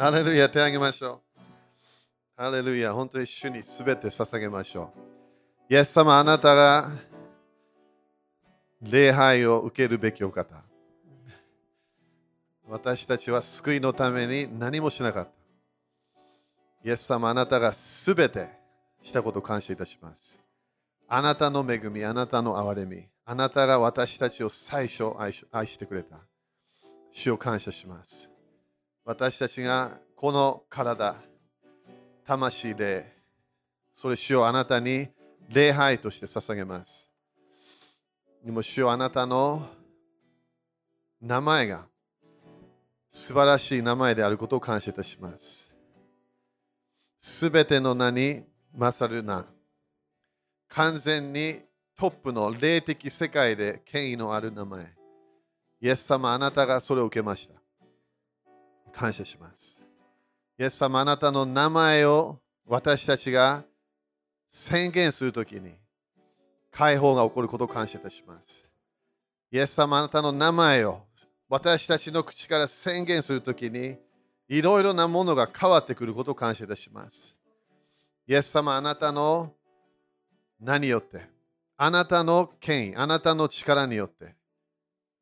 ハレルヤ、手あげましょう。ハレルヤ、本当に主にすべて捧げましょう。イエス様、あなたが礼拝を受けるべきお方。私たちは救いのために何もしなかった。イエス様、あなたがすべてしたことを感謝いたします。あなたの恵み、あなたの憐れみ、あなたが私たちを最初愛してくれた。主を感謝します。私たちがこの体、魂で、それ主をあなたに礼拝として捧げます。でも主をあなたの名前が素晴らしい名前であることを感謝いたします。すべての名に勝る名。完全にトップの霊的世界で権威のある名前。イエス様、あなたがそれを受けました。感謝します。イエス様、あなたの名前を私たちが宣言するときに解放が起こることを感謝いたします。イエス様、あなたの名前を私たちの口から宣言するときにいろいろなものが変わってくることを感謝いたします。イエス様、あなたの何よって、あなたの権威、あなたの力によって、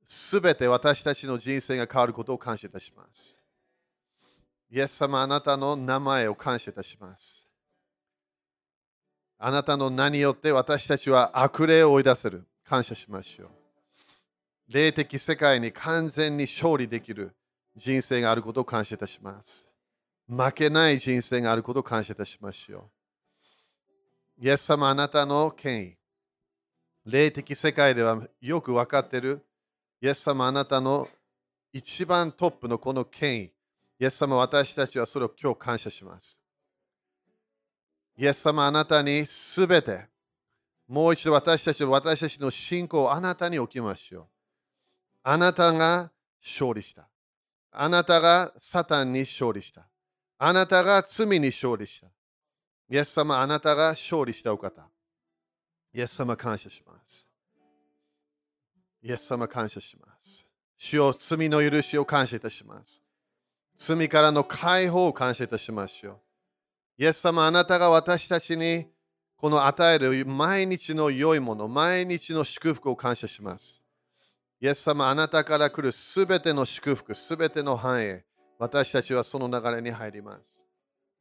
すべて私たちの人生が変わることを感謝いたします。イエス様、あなたの名前を感謝いたします。あなたの名によって私たちは悪霊を追い出せる。感謝しましょう。霊的世界に完全に勝利できる人生があることを感謝いたします。負けない人生があることを感謝いたしましょう。イエス様、あなたの権威。霊的世界ではよく分かっている。イエス様、あなたの一番トップのこの権威。イエス様、私たちはそれを今日感謝します。イエス様、あなたにすべて、もう一度私たちは私たちの信仰をあなたに置きましょう。あなたが勝利した。あなたがサタンに勝利した。あなたが罪に勝利した。イエス様、あなたが勝利したお方。イエス様、感謝します。イエス様、感謝します。主よ罪の許しを感謝いたします。罪からの解放を感謝いたしましょう。イエス様、あなたが私たちにこの与える毎日の良いもの、毎日の祝福を感謝します。イエス様、あなたから来るすべての祝福、すべての繁栄、私たちはその流れに入ります。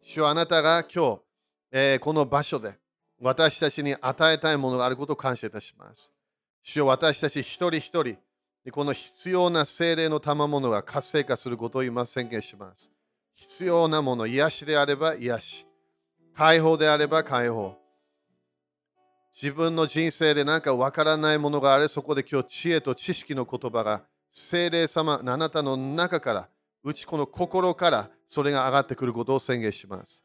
主はあなたが今日、えー、この場所で私たちに与えたいものがあることを感謝いたします。主よ私たち一人一人、この必要な精霊の賜物が活性化することを今宣言します。必要なもの、癒しであれば癒し、解放であれば解放。自分の人生で何かわからないものがあれ、そこで今日知恵と知識の言葉が精霊様、あなたの中から、うちこの心からそれが上がってくることを宣言します。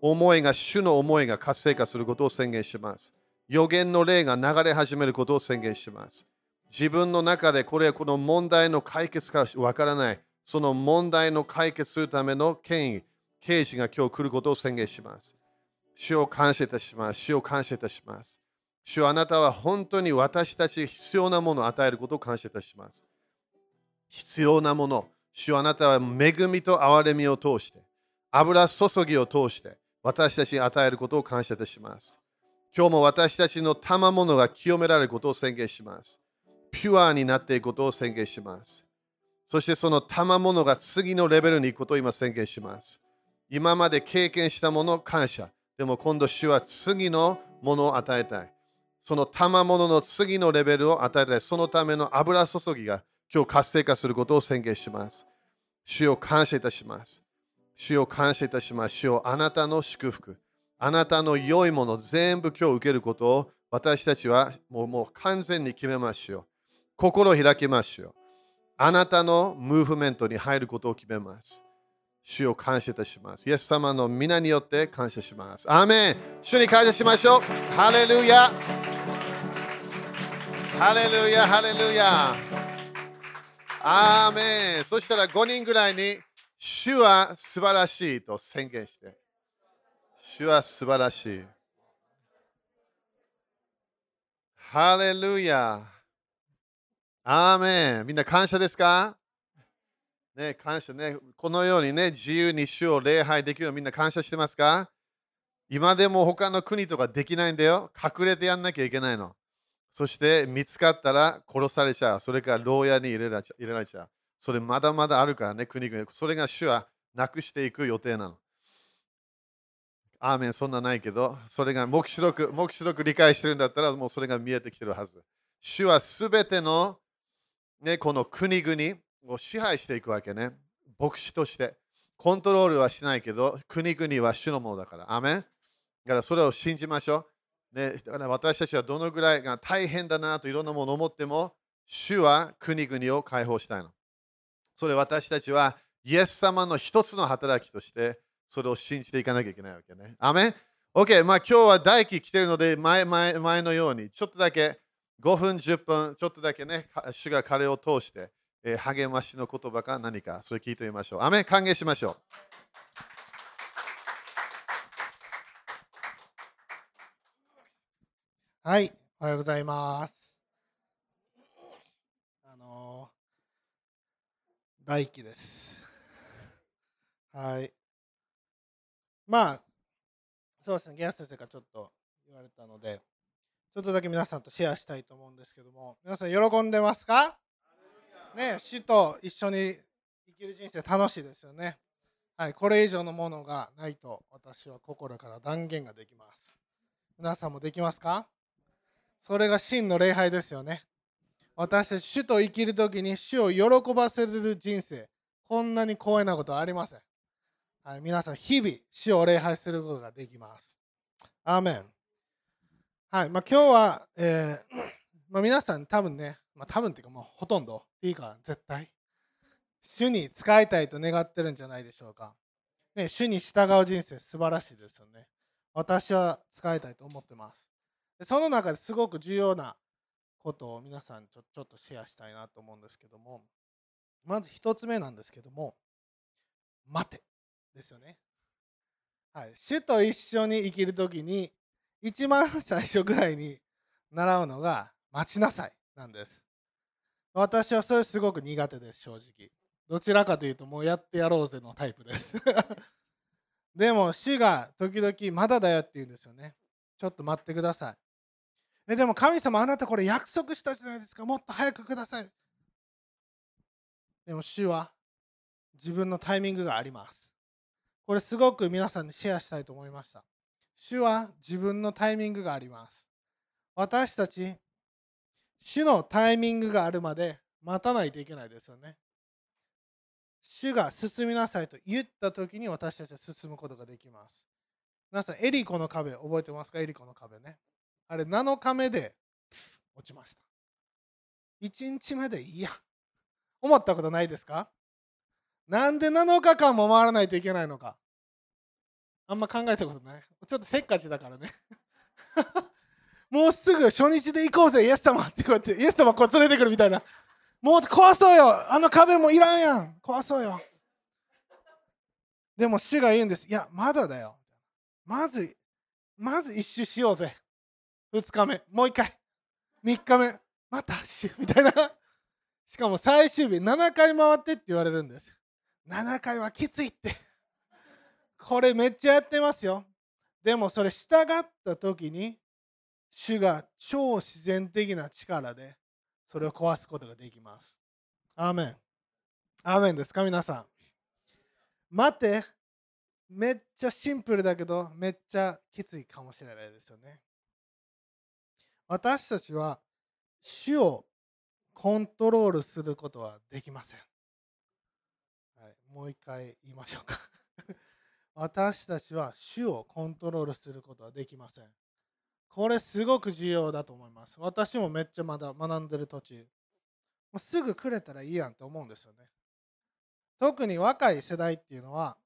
思いが、主の思いが活性化することを宣言します。予言の霊が流れ始めることを宣言します。自分の中でこれはこの問題の解決かわからない、その問題の解決するための権威、刑事が今日来ることを宣言します。主を感謝いたします。主を感謝いたします。主あなたは本当に私たち必要なものを与えることを感謝いたします。必要なもの。主あなたは恵みと憐れみを通して、油注ぎを通して私たちに与えることを感謝いたします。今日も私たちの賜物が清められることを宣言します。ピュアになっていくことを宣言します。そしてその賜物が次のレベルに行くことを今宣言します。今まで経験したもの感謝。でも今度主は次のものを与えたい。その賜物の次のレベルを与えたい。そのための油注ぎが今日活性化することを宣言します。主を感謝いたします。主を感謝いたします。主をあなたの祝福、あなたの良いもの全部今日受けることを私たちはもうもう完全に決めましょう。心を開きましょう。あなたのムーブメントに入ることを決めます。主を感謝いたします。イエス様の皆によって感謝します。アーメン主に感謝しましょう。ハレルヤハレルヤハレルヤアーメンそしたら5人ぐらいに主は素晴らしいと宣言して。主は素晴らしい。ハレルヤ。アーメン。みんな感謝ですか？ね、感謝ね。このようにね、自由に主を礼拝できるのみんな感謝してますか？今でも他の国とかできないんだよ。隠れてやんなきゃいけないの。そして見つかったら殺されちゃう。それから牢屋に入れられちゃう。それまだまだあるからね、国々。それが主はなくしていく予定なの。アーメン、そんなないけど、それが目視録、目視録理解してるんだったら、もうそれが見えてきてるはず。主はすべての、ね、この国々を支配していくわけね。牧師として。コントロールはしないけど、国々は主のものだから。アメンだからそれを信じましょう。ね、だから私たちはどのぐらいが大変だなといろんなものを思っても、主は国々を解放したいの。それ私たちはイエス様の一つの働きとしてそれを信じていかなきゃいけないわけね。アメン ?OK、まあ今日は大輝来てるので前前前のようにちょっとだけ5分、10分、ちょっとだけね、主が彼を通して、えー、励ましの言葉か何か、それ聞いてみましょう。アメ歓迎しましょう。はい、おはようございます。あのー、大輝です。はい。まあ、そうですね、ゲアス先生がちょっと言われたので、ちょっとだけ皆さんとシェアしたいと思うんですけども、皆さん喜んでますか？ね、死と一緒に生きる人生楽しいですよね。はい、これ以上のものがないと私は心から断言ができます。皆さんもできますか？それが真の礼拝ですよね。私たち主と生きるときに主を喜ばせる人生、こんなに光栄なことはありません。はい、皆さん、日々、主を礼拝することができます。アーメン。はい、まあ、今日は、えー、まあ、皆さん、多分ね、まあ、多分っていうか、もうほとんど、いいか、絶対、主に使いたいと願ってるんじゃないでしょうか。ね、主に従う人生、素晴らしいですよね。私は使いたいと思ってます。でその中ですごく重要なことを皆さんちょちょっとシェアしたいなと思うんですけども、まず1つ目なんですけども、待て。ですよね。はい、主と一緒に生きる時に一番最初ぐらいに習うのが待ちなさいなんです。私はそれすごく苦手です正直。どちらかというともうやってやろうぜのタイプです でも主が時々まだだよって言うんですよね。ちょっと待ってください。えでも神様あなたこれ約束したじゃないですか。もっと早くください。でも主は自分のタイミングがあります。これすごく皆さんにシェアしたいと思いました。主は自分のタイミングがあります。私たち、主のタイミングがあるまで待たないといけないですよね。主が進みなさいと言った時に私たちは進むことができます。皆さん、エリコの壁、覚えてますか？エリコの壁ね。あれ、7日目で落ちました。1日目でいや。思ったことないですか？なんで7日間も回らないといけないのか？あんま考えたことない。ちょっとせっかちだからね。もうすぐ初日で行こうぜ、イエス様ってこうやって、イエス様こう連れてくるみたいな。もう壊そうよあの壁もいらんやん壊そうよでも主が言うんです。いや、まだだよ。まず、まず一周しようぜ。2日目、もう一回。3日目、また周みたいな。しかも最終日、7回回ってって言われるんです。7回はきついって。これめっちゃやってますよ。でもそれ従った時に主が超自然的な力でそれを壊すことができます。アーメン。アーメンですか？皆さん。待って、めっちゃシンプルだけどめっちゃきついかもしれないですよね。私たちは主をコントロールすることはできません。はいもう一回言いましょうか私たちは主をコントロールすることはできません。これすごく重要だと思います。私もめっちゃまだ学んでる途中。もうすぐくれたらいいやんと思うんですよね。特に若い世代っていうのは、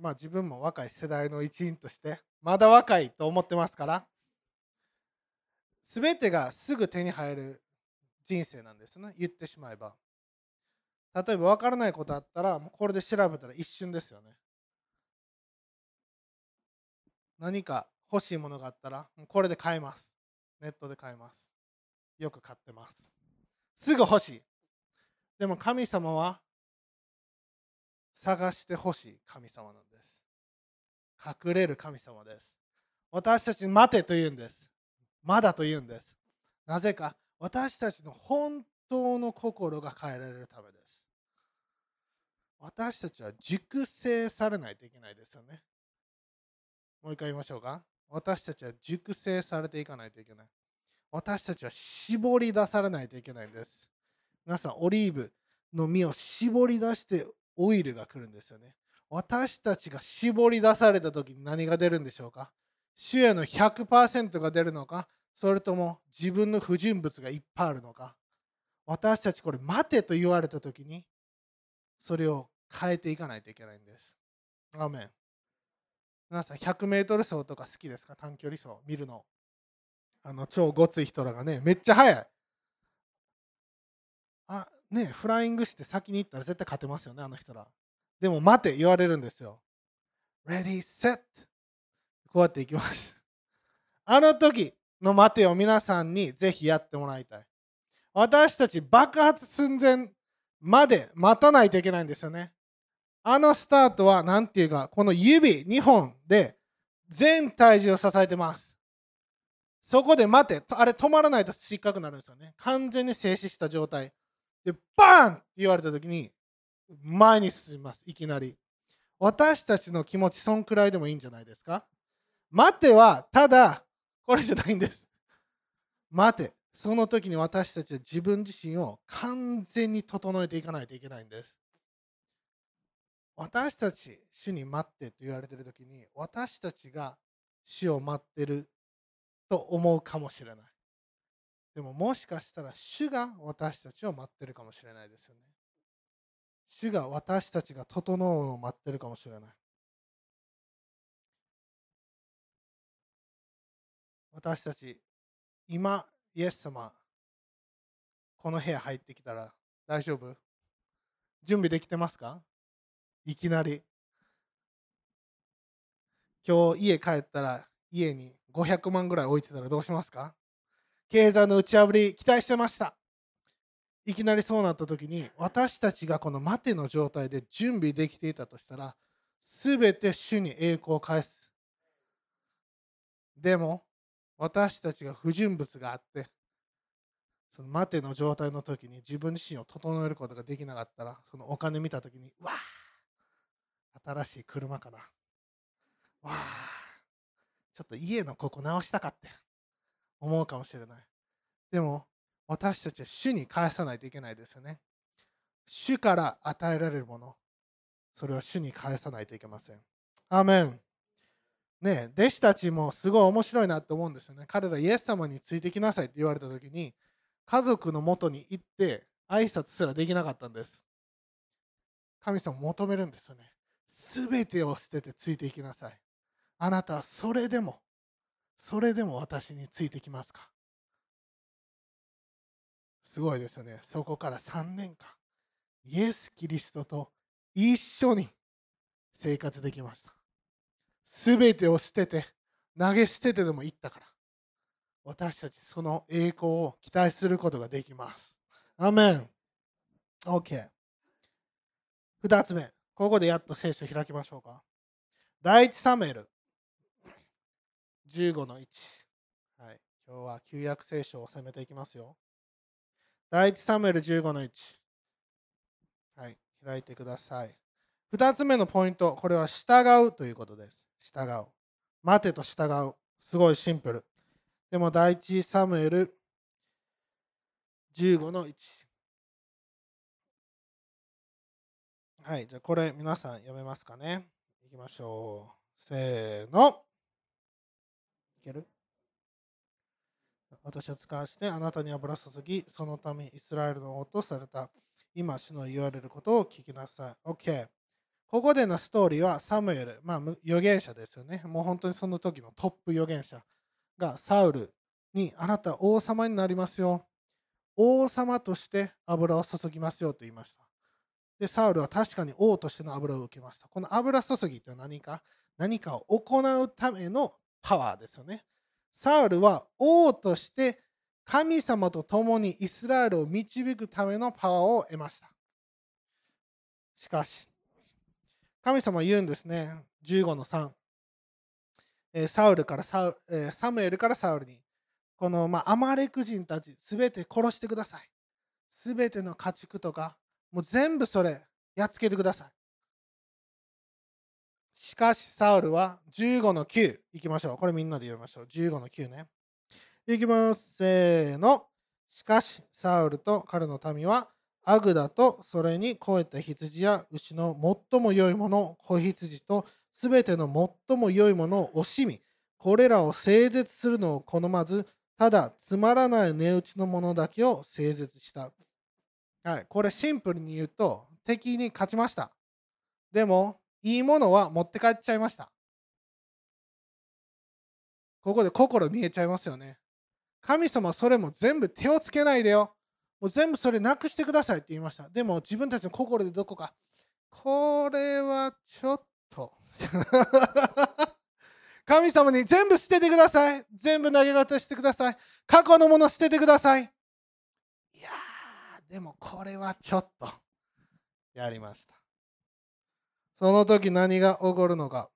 まあ自分も若い世代の一員として、まだ若いと思ってますから、全てがすぐ手に入る人生なんですね。言ってしまえば。例えば分からないことあったら、もうこれで調べたら一瞬ですよね。何か欲しいものがあったら、これで買えます。ネットで買えます。よく買ってます。すぐ欲しい。でも神様は探してほしい神様なんです。隠れる神様です。私たちに待てと言うんです。まだと言うんです。なぜか私たちの本当の心が変えられるためです。私たちは熟成されないといけないですよね。もう一回言いましょうか。私たちは熟成されていかないといけない。私たちは絞り出されないといけないんです。皆さん、オリーブの実を絞り出してオイルが来るんですよね。私たちが絞り出された時に何が出るんでしょうか？主への100%が出るのか？それとも自分の不純物がいっぱいあるのか？私たちこれ待てと言われた時にそれを変えていかないといけないんです。アーメン皆さん 100m 走とか好きですか？短距離走見るの。あの超ごつい人らがねめっちゃ速い。あねフライングして先に行ったら絶対勝てますよねあの人ら。でも待て言われるんですよ。Ready, set! こうやっていきます。あの時の待てを皆さんにぜひやってもらいたい。私たち爆発寸前まで待たないといけないんですよね。あのスタートは何ていうか、この指2本で全体重を支えてます。そこで待て、あれ止まらないと失格になるんですよね。完全に静止した状態。で、バーンって言われた時に前に進みます。いきなり。私たちの気持ち、そんくらいでもいいんじゃないですか？待てはただこれじゃないんです。待て。その時に私たちは自分自身を完全に整えていかないといけないんです。私たち、主に待ってと言われている時に、私たちが主を待ってると思うかもしれない。でももしかしたら主が私たちを待ってるかもしれないですよね。主が私たちが整うのを待ってるかもしれない。私たち、今、イエス様、この部屋入ってきたら大丈夫？準備できてますか？いきなり。今日家帰ったら家に500万ぐらい置いてたらどうしますか？経済の打ち破り期待してました。いきなりそうなった時に私たちがこの待ての状態で準備できていたとしたら全て主に栄光を返す。でも私たちが不純物があってその待ての状態の時に自分自身を整えることができなかったらそのお金見た時にわあ新しい車かな。わあちょっと家のここ直したかって思うかもしれない。でも私たちは主に返さないといけないですよね。主から与えられるもの。それは主に返さないといけません。アーメン。ね弟子たちもすごい面白いなと思うんですよね。彼らイエス様についてきなさいって言われた時に家族のもとに行って挨拶すらできなかったんです。神様求めるんですよね。すべてを捨ててついていきなさい。あなたはそれでも、それでも私についてきますか？すごいですよね。そこから3年間、イエス・キリストと一緒に生活できました。すべてを捨てて、投げ捨ててでも行ったから。私たちその栄光を期待することができます。アメン。OK。二つ目。ここでやっと聖書開きましょうか。第一サムエル15の1。はい。今日は旧約聖書を攻めていきますよ。第一サムエル15の1。はい。開いてください。二つ目のポイント。これは従うということです。従う。待てと従う。すごいシンプル。でも第一サムエル15の1。はい、じゃあこれ皆さん読めますかねいきましょう。せーの。いける？私は使わしてあなたに油注ぎ、そのためイスラエルの王とされた。今、主の言われることを聞きなさい。OK。ここでのストーリーはサムエル、まあ預言者ですよね。もう本当にその時のトップ預言者。がサウルにあなた王様になりますよ。王様として油を注ぎますよと言いました。で、サウルは確かに王としての油を受けました。この油注ぎって何か？何かを行うためのパワーですよね。サウルは王として神様と共にイスラエルを導くためのパワーを得ました。しかし、神様は言うんですね。15の3。サウルからサ、サムエルからサウルに、この、まあ、アマレク人たち、すべて殺してください。すべての家畜とか、もう全部それ、やっつけてください。しかし、サウルは15の9。いきましょう。これみんなで読みましょう。15の9ね。いきます。せーの。しかし、サウルと彼の民は、アグダとそれに肥えた羊や牛の最も良いもの、子羊とすべての最も良いものを惜しみ、これらを整絶するのを好まず、ただつまらない値打ちのものだけを整絶した。はい、これシンプルに言うと、敵に勝ちました。でも、いいものは持って帰っちゃいました。ここで心見えちゃいますよね。神様それも全部手をつけないでよ。もう全部それなくしてくださいって言いました。でも自分たちの心でどこか、これはちょっと。神様に全部捨ててください。全部投げ渡してください。過去のもの捨ててください。でもこれはちょっと。やりました。その時何が起こるのか。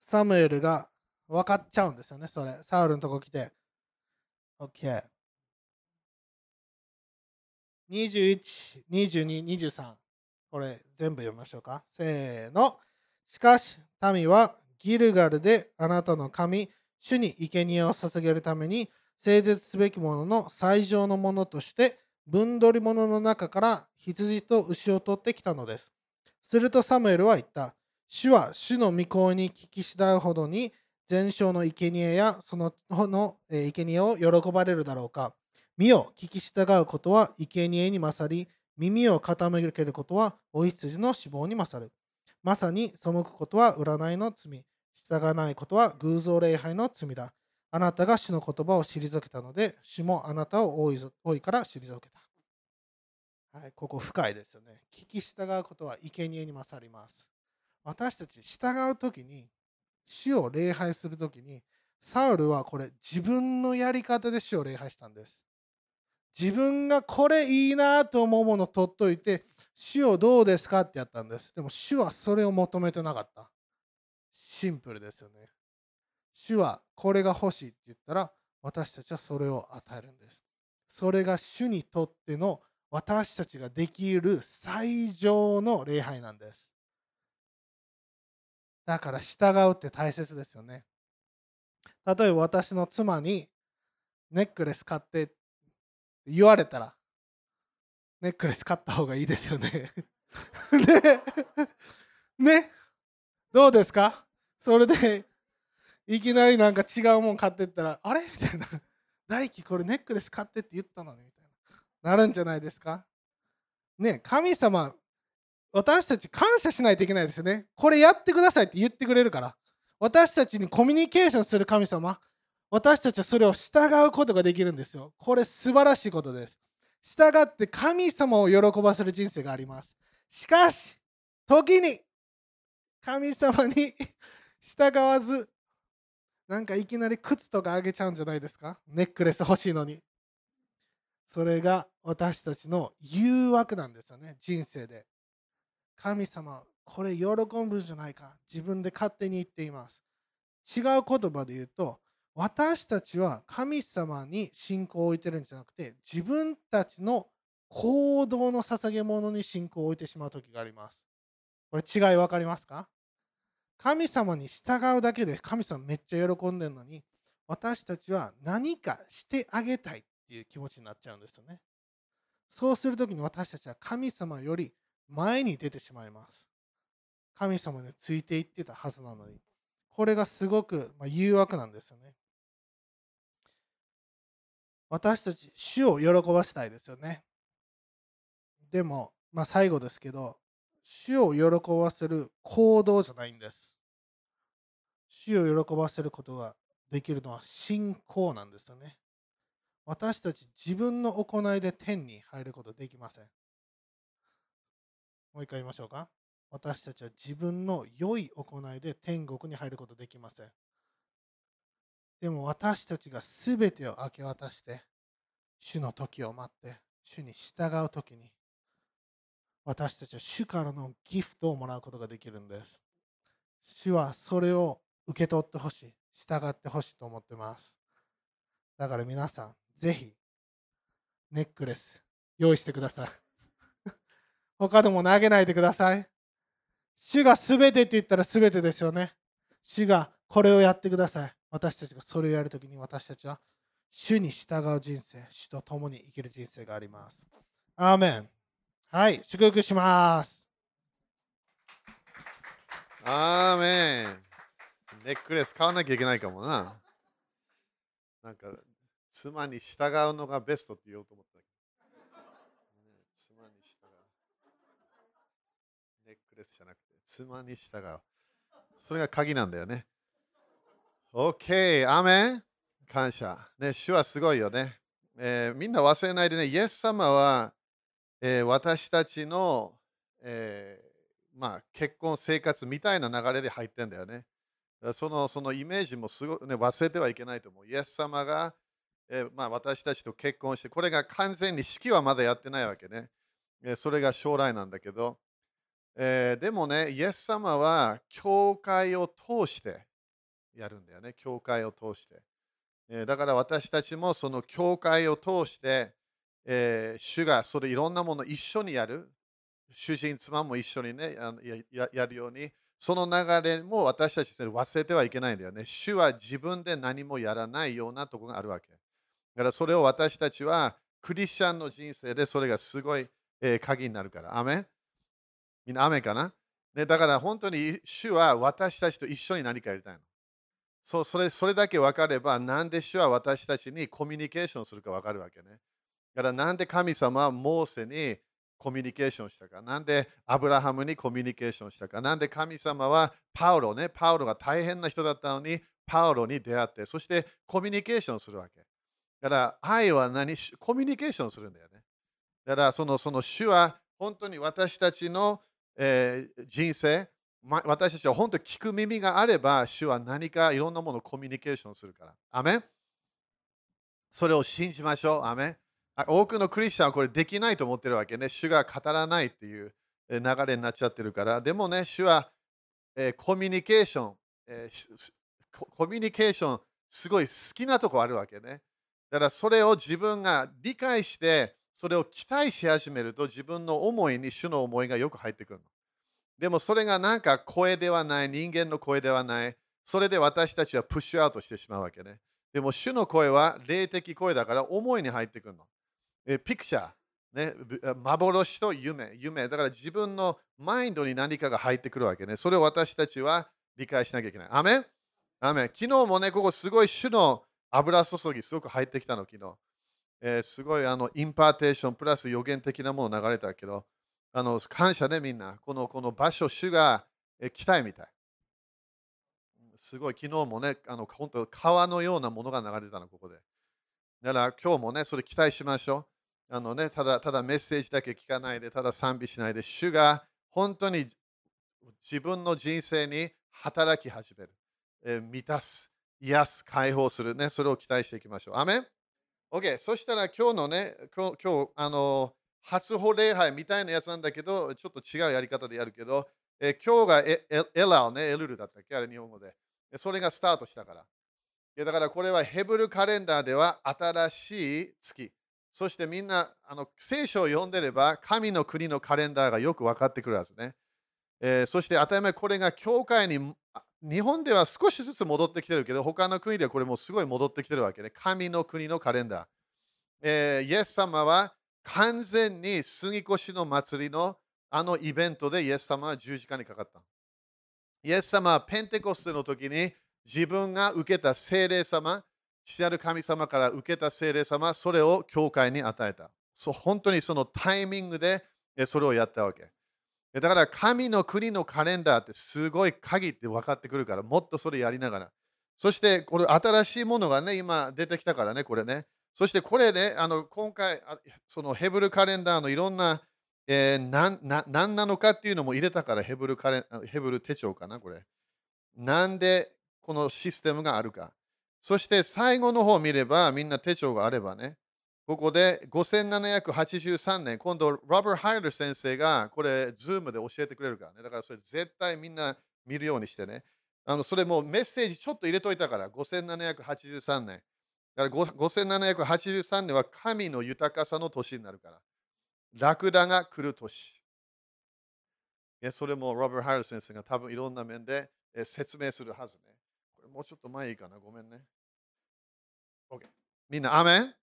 サムエルが分かっちゃうんですよね、それ。サウルのとこ来て。OK。21、22、23。これ全部読みましょうか。せーの。しかし、民はギルガルであなたの神、主に生贄を捧げるために、整絶すべきものの最上のものとして、分取り物の中から羊と牛を取ってきたのです。するとサムエルは言った。主は主の御声に聞き従うほどに、全焼の生贄やそののえー生贄を喜ばれるだろうか。身を聞き従うことは生贄に勝り、耳を傾けることはお羊の死亡に勝る。まさに背くことは占いの罪、従わないことは偶像礼拝の罪だ。あなたが主の言葉を退けたので、主もあなたを多い多いから退けた。はい、ここ深いですよね。聞き従うことは生贄に勝ります。私たち従うときに、主を礼拝するときに、サウルはこれ自分のやり方で主を礼拝したんです。自分がこれいいなと思うものを取っといて、主をどうですかってやったんです。でも主はそれを求めてなかった。シンプルですよね。主はこれが欲しいって言ったら、私たちはそれを与えるんです。それが主にとっての私たちができる最上の礼拝なんです。だから従うって大切ですよね。例えば私の妻にネックレス買ってって言われたら、ネックレス買った方がいいですよね。ね。ね。どうですか？それで、いきなりなんか違うもん買ってったら、あれ？みたいな。大輝これネックレス買ってって言ったのにみたいな。なるんじゃないですか？ね、神様、私たち感謝しないといけないですよね。これやってくださいって言ってくれるから。私たちにコミュニケーションする神様、私たちはそれを従うことができるんですよ。これ素晴らしいことです。従って神様を喜ばせる人生があります。しかし、時に神様に 従わず、なんかいきなり靴とかあげちゃうんじゃないですか？ネックレス欲しいのに。それが私たちの誘惑なんですよね、人生で。神様、これ喜ぶんじゃないか。自分で勝手に言っています。違う言葉で言うと、私たちは神様に信仰を置いてるんじゃなくて、自分たちの行動の捧げ物に信仰を置いてしまう時があります。これ違い分かりますか？神様に従うだけで神様めっちゃ喜んでるのに、私たちは何かしてあげたいっていう気持ちになっちゃうんですよね。そうするときに私たちは神様より前に出てしまいます。神様についていってたはずなのに。これがすごく誘惑なんですよね。私たち、主を喜ばせたいですよね。でも、まあ最後ですけど、主を喜ばせる行動じゃないんです。主を喜ばせることができるのは信仰なんですよね。私たち自分の行いで天に入ることできません。もう一回言いましょうか。私たちは自分の良い行いで天国に入ることできません。でも私たちが全てを明け渡して、主の時を待って、主に従う時に、私たちは主からのギフトをもらうことができるんです。主はそれを受け取ってほしい、従ってほしいと思ってます。だから皆さん、ぜひ、ネックレス用意してください。他でも投げないでください。主が全てって言ったら全てですよね。主がこれをやってください。私たちがそれをやるときに私たちは主に従う人生、主と共に生きる人生があります。アーメン。はい、祝福します。アーメン。ネックレス買わなきゃいけないかもな。なんか、妻に従うのがベストって言おうと思ったけど。ね妻に従う。ネックレスじゃなくて、妻に従う。それが鍵なんだよね。OK、アーメン。感謝。ね、主はすごいよね。えーみんな忘れないでね、イエス様は、えー私たちの、えーまあ、結婚生活みたいな流れで入ってんだよね。そのそのイメージもすご、ね、忘れてはいけないと思う。イエス様が、えーまあ、私たちと結婚して、これが完全に式はまだやってないわけね。えーそれが将来なんだけど、えーでもね、イエス様は教会を通してやるんだよね。教会を通して。えーだから私たちもその教会を通して、えー主がそれいろんなもの一緒にやる。主人、妻も一緒にね、やややるように、その流れも私たちで忘れてはいけないんだよね。主は自分で何もやらないようなところがあるわけ。だからそれを私たちはクリスチャンの人生でそれがすごい、えー鍵になるから。アメみんなアメンかな、ね、だから本当に主は私たちと一緒に何かやりたいの。そうそれそれだけ分かれば、なんで主は私たちにコミュニケーションするか分かるわけね。だからなんで神様はモーセにコミュニケーションしたか、なんでアブラハムにコミュニケーションしたか、なんで神様はパウロね、パウロが大変な人だったのに、パウロに出会って、そしてコミュニケーションするわけ。だから愛は何？コミュニケーションするんだよね。だからそのその主は本当に私たちの、えー人生、ま私たちは本当に聞く耳があれば、主は何かいろんなものをコミュニケーションするから。アメンそれを信じましょう。アメン多くのクリスチャンはこれできないと思ってるわけね。主が語らないっていう流れになっちゃってるから。でもね、主は、えーコミュニケーション、えーコミュニケーション、すごい好きなとこあるわけね。だからそれを自分が理解して、それを期待し始めると、自分の思いに主の思いがよく入ってくるの。でもそれがなんか声ではない、人間の声ではない。それで私たちはプッシュアウトしてしまうわけね。でも主の声は霊的声だから思いに入ってくるの。えピクチャー、ね、幻と夢、夢。だから自分のマインドに何かが入ってくるわけね。それを私たちは理解しなきゃいけない。アメン？アーメン昨日もね、ここすごい主の油注ぎ、すごく入ってきたの、昨日。えーすごいあの impartation プラス予言的なもの流れたけど、あの感謝ね、みんな。このこの場所、主が、えー来たいみたい。すごい、昨日もね、あの本当川のようなものが流れてたの、ここで。だから今日もね、それ期待しましょう。あのね、ただただメッセージだけ聞かないで、ただ賛美しないで、主が本当に自分の人生に働き始める。えー満たす、癒す、解放するね、それを期待していきましょう。アメン ?OK、そしたら今日のね、今日、今日あの、初歩礼拝みたいなやつなんだけど、ちょっと違うやり方でやるけど、えー今日がエエラーね、エルルだったっけ？あれ日本語で。それがスタートしたから。いやだからこれはヘブルカレンダーでは新しい月。そしてみんなあの聖書を読んでれば神の国のカレンダーがよく分かってくるはずね。えーそして当たり前これが教会に日本では少しずつ戻ってきてるけど他の国ではこれもすごい戻ってきてるわけね。神の国のカレンダー。えーイエス様は完全に杉越の祭りのあのイベントでイエス様は十字架にかかった。イエス様はペンテコステの時に自分が受けた聖霊様、父なる神様から受けた聖霊様、それを教会に与えた。そう本当にそのタイミングでそれをやったわけ。だから神の国のカレンダーってすごい鍵って分かってくるから、もっとそれやりながら。そしてこれ新しいものがね、今出てきたからね、これね。そしてこれね、あの今回、そのヘブルカレンダーのいろんな、えー、なんな何なのかっていうのも入れたから、ヘブルカレンヘブル手帳かな、これ。なんでこのシステムがあるか。そして最後の方を見れば、みんな手帳があればね、ここで5783年、今度、ロバート・ハイドラー先生がこれ、ズームで教えてくれるからね。だからそれ絶対みんな見るようにしてね。あのそれもメッセージちょっと入れといたから、5783年。だから5783年は神の豊かさの年になるから。ラクダが来る年。それもロバー・ハイラー先生が多分いろんな面で説明するはずね。これもうちょっと前いいかな？ごめんね。OK。みんな、アメン？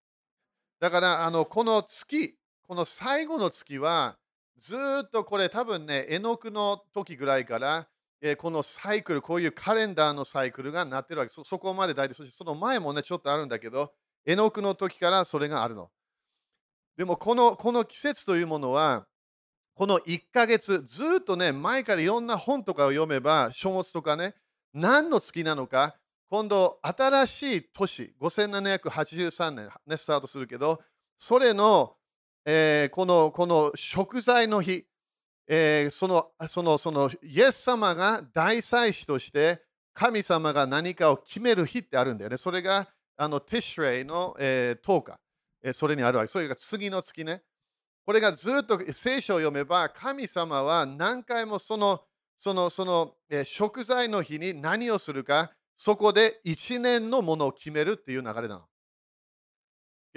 だからあのこの月、この最後の月はずっとこれ多分ね、絵の具の時ぐらいから、えこのサイクル、こういうカレンダーのサイクルがなってるわけ。そそこまで大体、そしてその前もね、ちょっとあるんだけど、絵の具の時からそれがあるの。でもこのこの季節というものは、この1ヶ月、ずっとね、前からいろんな本とかを読めば、書物とかね、何の月なのか、今度、新しい年、5783年、ね、スタートするけど、それの、えー、このこの食材の日、えー、そのそのそのイエス様が大祭司として神様が何かを決める日ってあるんだよね。それがあのティッシュレイの、えー、10日、えー、それにあるわけ。それが次の月ね。これがずっと聖書を読めば、神様は何回もそのそのその、えー、食材の日に何をするかそこで1年のものを決めるっていう流れなの。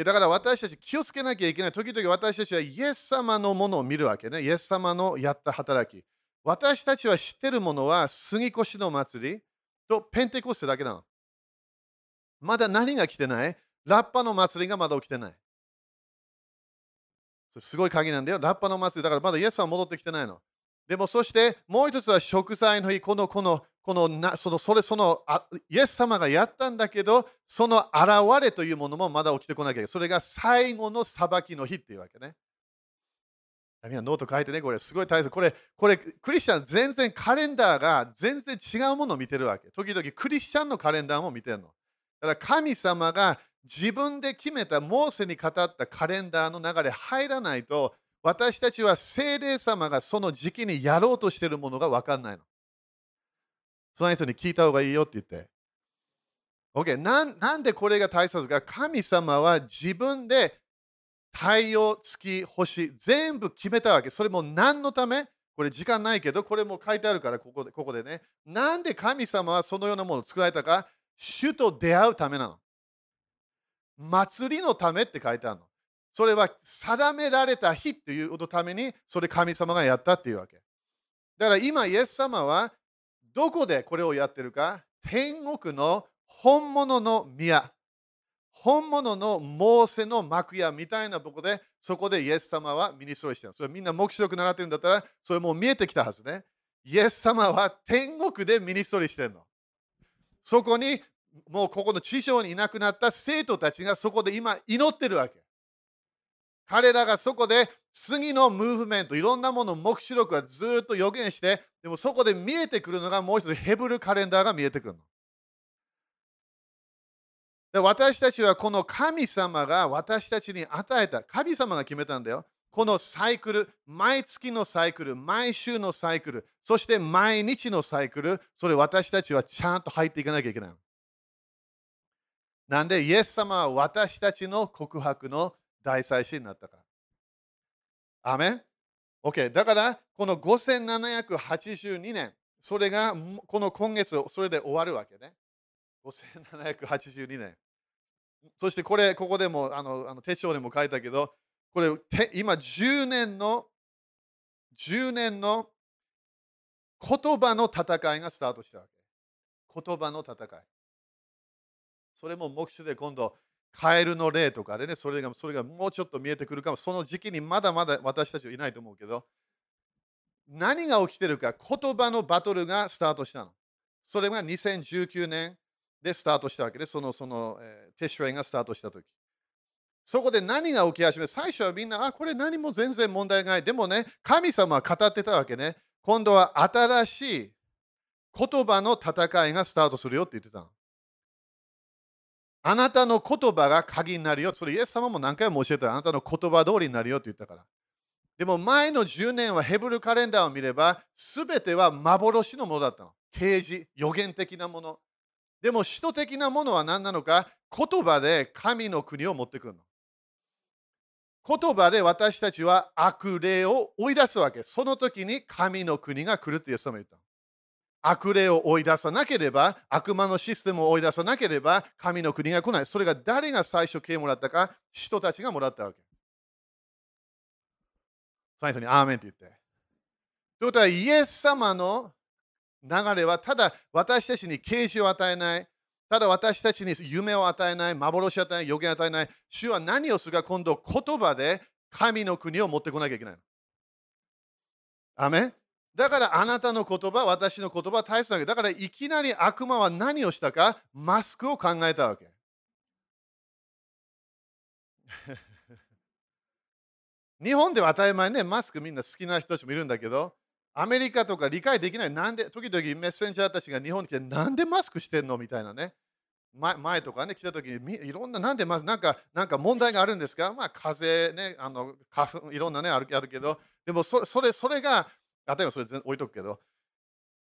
だから私たち気をつけなきゃいけない。時々私たちはイエス様のものを見るわけね。イエス様のやった働き。私たちは知ってるものは杉越の祭りとペンテコステだけなの。まだ何が来てない？ラッパの祭りがまだ起きてない。すごい鍵なんだよ。ラッパの祭りだからまだイエス様戻ってきてないの。でもそしてもう一つは贖罪の日、このこのこのなそのそれそのあイエス様がやったんだけど、その現れというものもまだ起きてこなきゃそれが最後の裁きの日っていうわけね。みんなノート書いてね、これすごい大切。これ、これクリスチャン全然カレンダーが全然違うものを見てるわけ。時々クリスチャンのカレンダーも見てるの。だから神様が自分で決めたモーセに語ったカレンダーの流れ入らないと、私たちは聖霊様がその時期にやろうとしているものが分かんないの。その人に聞いた方がいいよって言って。OK ななんでこれが大切か神様は自分で太陽、月、星、全部決めたわけ。それも何のため？これ時間ないけど、これも書いてあるから、ここでここでね。なんで神様はそのようなものを作られたか？主と出会うためなの。祭りのためって書いてあるの。それは定められた日というのために、それ神様がやったっていうわけ。だから今、イエス様はどこでこれをやってるか？天国の本物の宮。本物のモーセの幕屋みたいなとこで、そこでイエス様はミニストリしてる。それみんな目視録習ってるんだったら、それもう見えてきたはずね。イエス様は天国でミニストリしてるの。そこに、もうここの地上にいなくなった生徒たちがそこで今祈ってるわけ。彼らがそこで次のムーブメント、いろんなものを目視録はずっと予言して、でもそこで見えてくるのがもう一つヘブルカレンダーが見えてくるの。で私たちはこの神様が私たちに与えた、神様が決めたんだよ。このサイクル、毎月のサイクル、毎週のサイクル、そして毎日のサイクル、それ私たちはちゃんと入っていかなきゃいけない。なんで、イエス様は私たちの告白の大祭司になったから。アメン ?OK。だから、この5782年、それがこの今月、それで終わるわけね。5782年。そしてこれ、ここでも、あの、あの手帳でも書いたけど、これ、今10年の、10年の言葉の戦いがスタートしたわけ。言葉の戦い。それも目視で今度、カエルの例とかでね、それがそれがもうちょっと見えてくるかも、その時期にまだまだ私たちはいないと思うけど、何が起きてるか、言葉のバトルがスタートしたの。それが2019年でスタートしたわけで、そのその、えー、テシュレイがスタートしたとき。そこで何が起き始め最初はみんな、あ、これ何も全然問題ない。でもね、神様は語ってたわけね。今度は新しい言葉の戦いがスタートするよって言ってたの。あなたの言葉が鍵になるよ。それイエス様も何回も教えた。あなたの言葉通りになるよって言ったから。でも前の10年はヘブルカレンダーを見れば、すべては幻のものだったの。啓示、予言的なもの。でも、使徒的なものは何なのか言葉で神の国を持ってくるの。言葉で私たちは悪霊を追い出すわけ。その時に神の国が来るってイエス様言ったの。悪霊を追い出さなければ、悪魔のシステムを追い出さなければ、神の国が来ない。それが誰が最初刑をもらったか、人たちがもらったわけ。最初にアーメンって言って。ということは、イエス様の流れは、ただ私たちに啓示を与えない、ただ私たちに夢を与えない、幻を与えない、予言を与えない、主は何をするか、今度言葉で神の国を持ってこなきゃいけないの。アメだからあなたの言葉、私の言葉大切なわけ。だからいきなり悪魔は何をしたか、マスクを考えたわけ。日本では当たり前ね、マスクみんな好きな人たちもいるんだけど、アメリカとか理解できない。なんで、時々メッセンジャーたちが日本に来て、なんでマスクしてんのみたいなね。前前とかね、来た時に、いろんな、なんでマスク、なんか、なんか問題があるんですか？まあ、風邪ね、あの花粉、いろんなね、あるあるけど、でもそ、それ、それが、例えばそれ置いとくけど、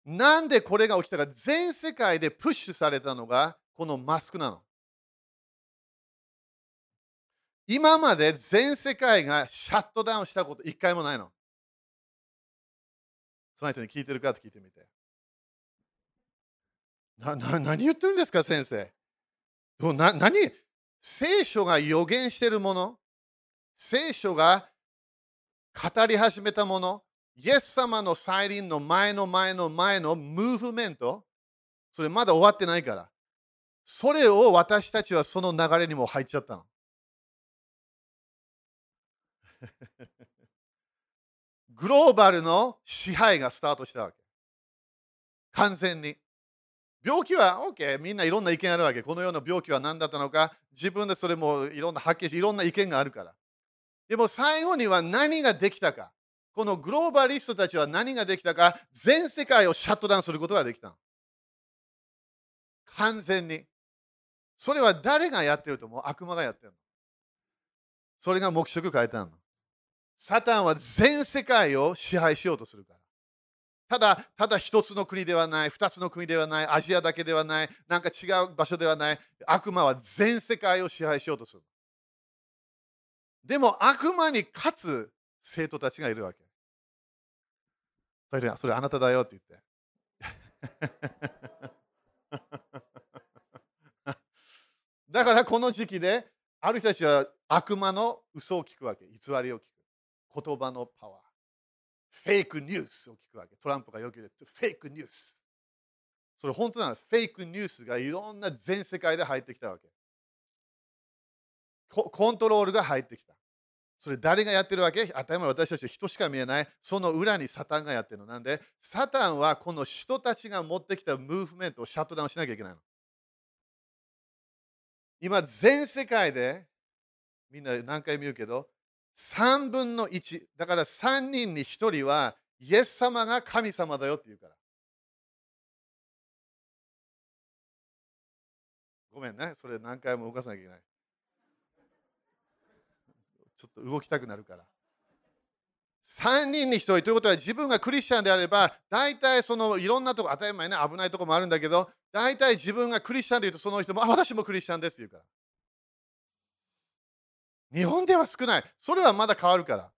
なんでこれが起きたか、全世界でプッシュされたのが、このマスクなの。今まで全世界がシャットダウンしたこと一回もないの。その人に聞いてるかって聞いてみて。なな何言ってるんですか、先生。な何？聖書が予言してるもの、聖書が語り始めたもの、イエス様の再臨の前の前の前のムーブメント、それまだ終わってないから。それを私たちはその流れにも入っちゃったの。グローバルの支配がスタートしたわけ。完全に。病気は OK、みんないろんな意見あるわけ。このような病気は何だったのか、自分でそれもいろんな発見し、いろんな意見があるから。でも最後には何ができたか。このグローバリストたちは何ができたか、全世界をシャットダウンすることができた。完全に。それは誰がやってると思う？悪魔がやってるの。それが目色変えたの。サタンは全世界を支配しようとするから。ただ、ただ一つの国ではない、二つの国ではない、アジアだけではない、なんか違う場所ではない、悪魔は全世界を支配しようとする。でも悪魔に勝つ生徒たちがいるわけ。それあなただよって言って。だからこの時期で、ある人たちは悪魔の嘘を聞くわけ、偽りを聞く。言葉のパワー。フェイクニュースを聞くわけ。トランプがよく言うフェイクニュース。それ本当なの。フェイクニュースがいろんな全世界で入ってきたわけ。コントロールが入ってきた。それ誰がやってるわけ？当たり前私たち人しか見えない。その裏にサタンがやってるの。なんで、サタンはこの人たちが持ってきたムーブメントをシャットダウンしなきゃいけないの。今、全世界で、みんな何回も言うけど、3分の1。だから3人に1人は、イエス様が神様だよって言うから。ごめんね、それ何回も動かさなきゃいけない。ちょっと動きたくなるから。3人に1人ということは自分がクリスチャンであれば大体そのいろんなとこ当たり前ね危ないとこもあるんだけど大体自分がクリスチャンで言うとその人もあ私もクリスチャンですって言うから。日本では少ない。それはまだ変わるから。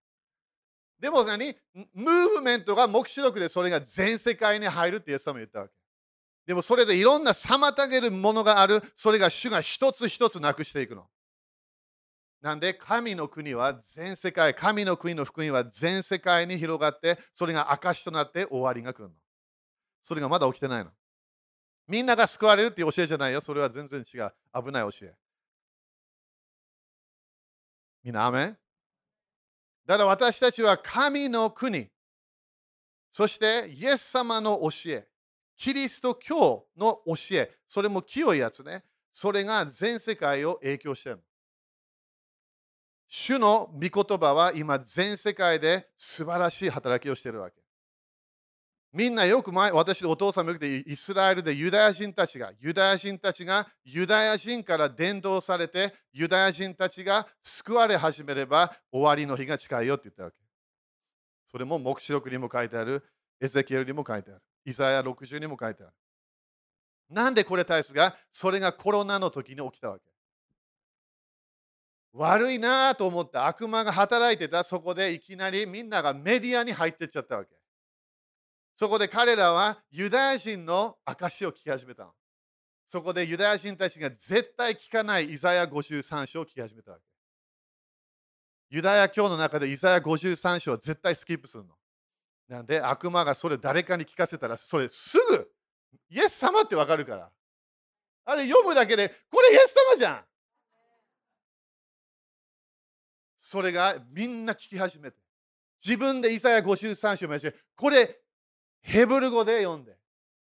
でも何？ムーブメントが目視録でそれが全世界に入るってイエス様言ったわけ。でもそれでいろんな妨げるものがある。それが主が一つ一つなくしていくの。なんで神の国は全世界、神の国の福音は全世界に広がって、それが証となって終わりが来るの。それがまだ起きてないの。みんなが救われるっていう教えじゃないよ。それは全然違う。危ない教え。みんな、アメンだから私たちは神の国、そしてイエス様の教え、キリスト教の教え、それも清いやつね。それが全世界を影響してるの。主の御言葉は今全世界で素晴らしい働きをしているわけ。みんなよく前、私のお父さんもよくて、イスラエルでユダヤ人たちが、ユダヤ人たちがユダヤ人から伝道されて、ユダヤ人たちが救われ始めれば終わりの日が近いよって言ったわけ。それも黙示録にも書いてある、エゼキエルにも書いてある、イザヤ60にも書いてある。なんでこれ大切がそれがコロナの時に起きたわけ。悪いなと思った悪魔が働いてたそこでいきなりみんながメディアに入ってっちゃったわけ。そこで彼らはユダヤ人の証を聞き始めたの。そこでユダヤ人たちが絶対聞かないイザヤ53章を聞き始めたわけ。ユダヤ教の中でイザヤ53章は絶対スキップするの。なんで悪魔がそれ誰かに聞かせたらそれすぐイエス様ってわかるから。あれ読むだけでこれイエス様じゃんそれがみんな聞き始めて。自分でイザヤ53章もやして、これヘブル語で読んで。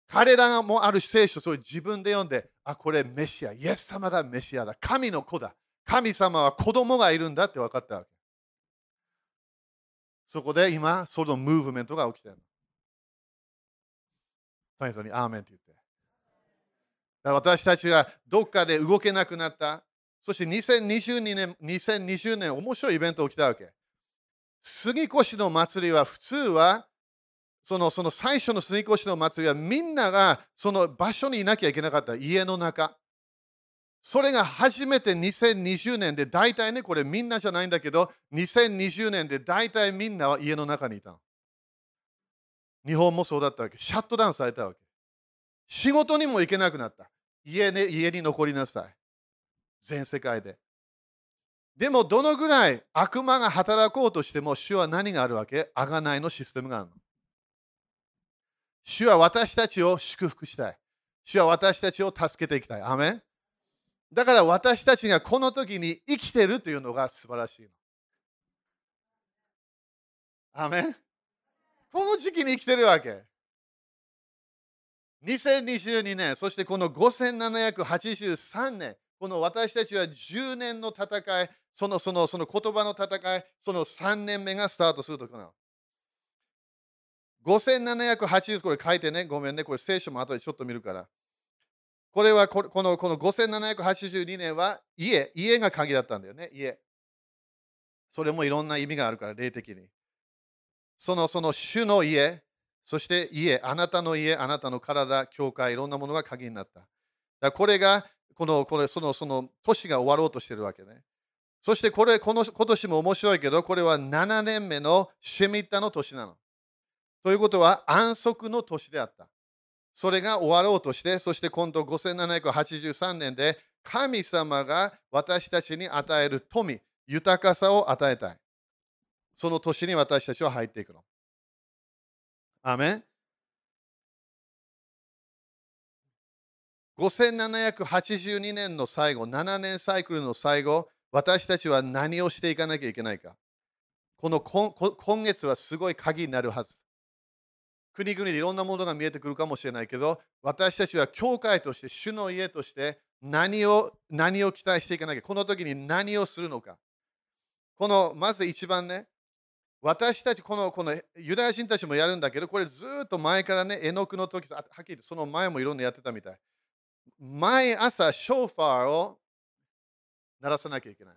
彼らがもある聖書、それ自分で読んで、あ、これメシア、イエス様がメシアだ。神の子だ。神様は子供がいるんだって分かったわけ。そこで今、そのムーブメントが起きてるの。最初にアーメンって言って。私たちがどっかで動けなくなった。そして2022年、2020年、面白いイベント起きたわけ。杉越の祭りは普通は、そのその最初の杉越の祭りはみんながその場所にいなきゃいけなかった家の中。それが初めて2020年で大体ね、これみんなじゃないんだけど、2020年で大体みんなは家の中にいたの日本もそうだったわけ。シャットダウンされたわけ。仕事にも行けなくなった。家,、ね、家に残りなさい。全世界で。でも、どのぐらい悪魔が働こうとしても、主は何があるわけ？あがないのシステムがあるの。主は私たちを祝福したい。主は私たちを助けていきたい。アメンだから私たちがこの時に生きてるというのが素晴らしいの。アメンこの時期に生きてるわけ。2022年、そしてこの5783年、この私たちは10年の戦い、そのそのその言葉の戦い、その3年目がスタートするときなの。5780、これ書いてね、ごめんね、これ聖書も後でちょっと見るから。これはこのこの5782年は家、家が鍵だったんだよね、家。それもいろんな意味があるから、霊的に。そのその主の家、そして家、あなたの家、あなたの体、教会、いろんなものが鍵になった。だこれが、この、これ、その、その、年が終わろうとしてるわけね。そしてこれ、この今年も面白いけど、これは7年目のシェミッタの年なの。ということは安息の年であった。それが終わろうとして、そして今度5783年で神様が私たちに与える富、豊かさを与えたい。その年に私たちは入っていくの。アメン5782年の最後、7年サイクルの最後、私たちは何をしていかなきゃいけないか。この今月はすごい鍵になるはず。国々でいろんなものが見えてくるかもしれないけど、私たちは教会として、主の家として何を何を期待していかなきゃ。この時に何をするのか。このまず一番ね、私たち、このこのユダヤ人たちもやるんだけど、これずっと前からね、絵の具の時、はっきり言ってその前もいろんなやってたみたい。毎朝、ショーファーを鳴らさなきゃいけない。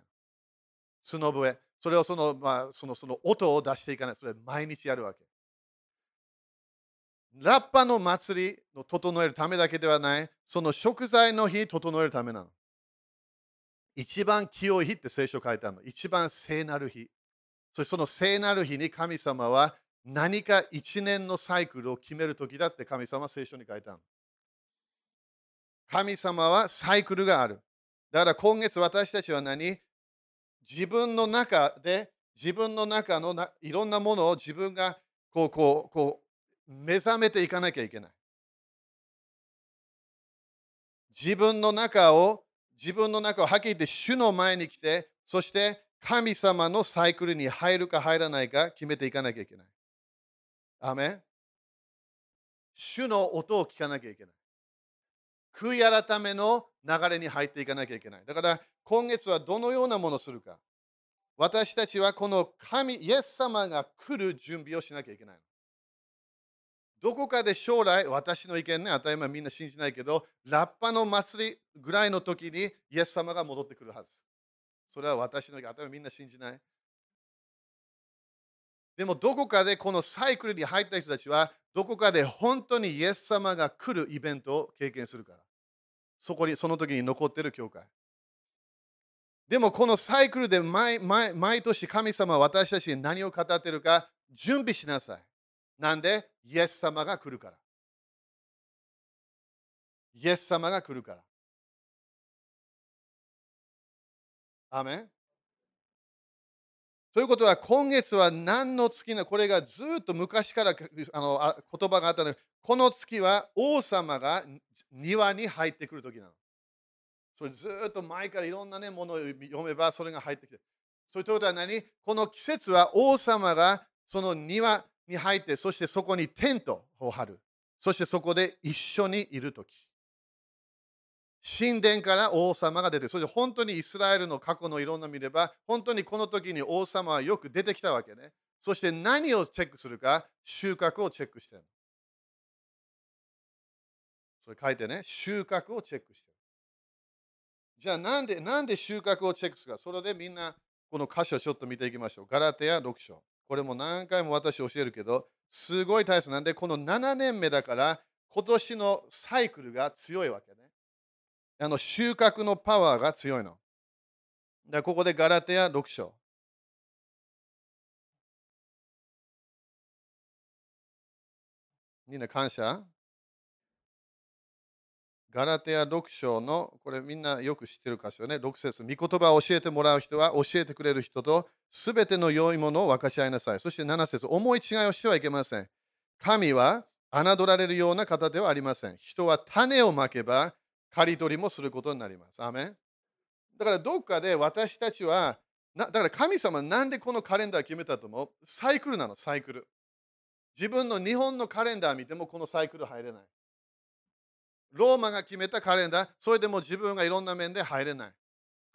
角笛。それをその,、まあ、そのその音を出していかない。それ毎日やるわけ。ラッパの祭りを整えるためだけではない、その食材の日整えるためなの。一番清い日って聖書書いてあるの。一番聖なる日。そしてその聖なる日に神様は何か一年のサイクルを決める時だって神様は聖書に書いてある。神様はサイクルがある。だから今月私たちは何？自分の中で自分の中のいろんなものを自分がこうこうこう目覚めていかなきゃいけない。自分の中を自分の中をはっきり言って主の前に来てそして神様のサイクルに入るか入らないか決めていかなきゃいけない。アメ主の音を聞かなきゃいけない。悔い改めの流れに入っていかなきゃいけない。だから今月はどのようなものをするか。私たちはこの神、イエス様が来る準備をしなきゃいけない。どこかで将来、私の意見ね、当たり前みんな信じないけど、ラッパの祭りぐらいの時にイエス様が戻ってくるはず。それは私の頭みんな信じない。でもどこかでこのサイクルに入った人たちはどこかで本当にイエス様が来るイベントを経験するから。そこに、その時に残っている教会。でもこのサイクルで毎毎毎年神様は私たちに何を語ってるか準備しなさい。なんで？イエス様が来るから。イエス様が来るから。アメンということは今月は何の月なこれがずっと昔からあの言葉があったのでこの月は王様が庭に入ってくる時なの。それずっと前からいろんな、ね、ものを読めばそれが入ってきて。そういうことは何？この季節は王様がその庭に入って、そしてそこにテントを張る。そしてそこで一緒にいるとき。神殿から王様が出て、そして本当にイスラエルの過去のいろんな見れば、本当にこの時に王様はよく出てきたわけね。そして何をチェックするか、収穫をチェックしてる。それ書いてね、収穫をチェックしてる。じゃあなんで、なんで収穫をチェックするか、それでみんなこの箇所をちょっと見ていきましょう。ガラテヤ6章。これも何回も私教えるけど、すごい大切なんで、この7年目だから、今年のサイクルが強いわけね。あの収穫のパワーが強いの。でここでガラテヤ6章。みんな感謝？ガラテヤ6章の、これみんなよく知ってる箇所ね、6節御言葉を教えてもらう人は教えてくれる人と、すべての良いものを分かち合いなさい。そして7節思い違いをしてはいけません。神は侮られるような方ではありません。人は種をまけば、刈り取りもすることになります。アメンだからどっかで私たちは、だから神様なんでこのカレンダー決めたと思う？サイクルなの、サイクル。自分の日本のカレンダー見てもこのサイクル入れない。ローマが決めたカレンダー、それでも自分がいろんな面で入れない。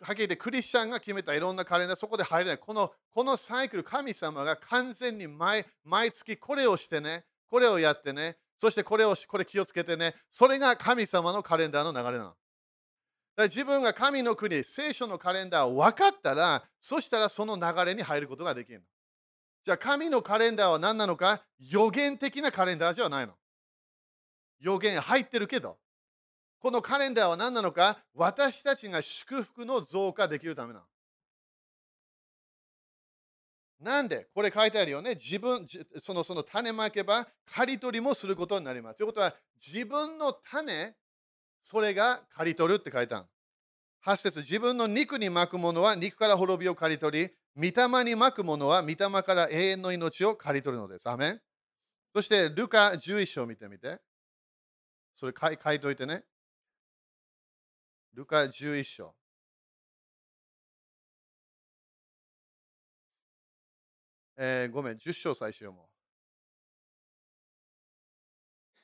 はっきり言ってクリスチャンが決めたいろんなカレンダー、そこで入れない。このこのサイクル、神様が完全に毎毎月これをしてね、これをやってね、そしてこれをこれ気をつけてね、それが神様のカレンダーの流れなの。だ自分が神の国、聖書のカレンダーを分かったら、そしたらその流れに入ることができるの。じゃあ神のカレンダーは何なのか？予言的なカレンダーじゃないの。予言入ってるけど、このカレンダーは何なのか？私たちが祝福の増加できるためなの。なんでこれ書いてあるよね。自分、そのその種まけば刈り取りもすることになります。ということは、自分の種、それが刈り取るって書いてある。8節自分の肉に巻くものは肉から滅びを刈り取り、御霊に巻くものは御霊から永遠の命を刈り取るのです。アメンそして、ルカ11章を見てみて。それ書い書いといてね。ルカ11章。えー、ごめん、10章最初読も。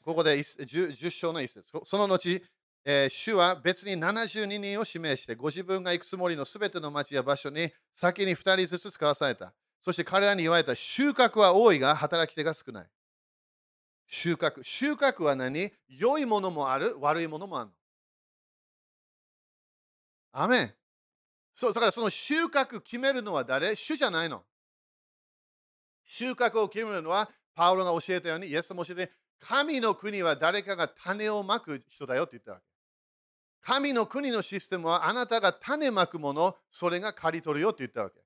ここで 10, 10章の一節。その後、えー、主は別に72人を指名して、ご自分が行くつもりのすべての町や場所に先に2人ずつ使わされた。そして彼らに言われた収穫は多いが働き手が少ない。収穫。収穫は何？良いものもある、悪いものもあるの。アメン。そうだからその収穫決めるのは誰？主じゃないの。収穫を決めるのはパウロが教えたように、イエスも教えて、神の国は誰かが種をまく人だよって言ったわけ。神の国のシステムはあなたが種まくもの、それが刈り取るよって言ったわけ。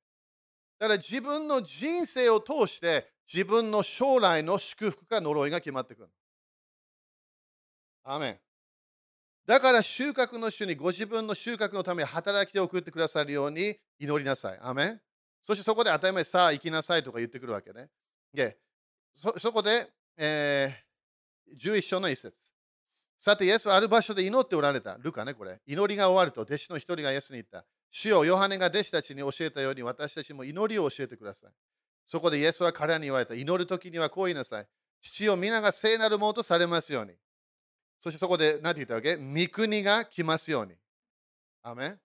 だから自分の人生を通して自分の将来の祝福か呪いが決まってくる。アメン。だから収穫の主にご自分の収穫のために働きを送ってくださるように祈りなさい。アメンそしてそこで当たり前さあ行きなさいとか言ってくるわけね。でそそこで、えー、11章の一節。さて、イエスはある場所で祈っておられた。ルカね、これ。祈りが終わると、弟子の一人がイエスに言った。主よ、ヨハネが弟子たちに教えたように、私たちも祈りを教えてください。そこでイエスは彼らに言われた。祈るときにはこう言いなさい。父を皆が聖なるものとされますように。そしてそこで何て言ったわけ？御国が来ますように。アメ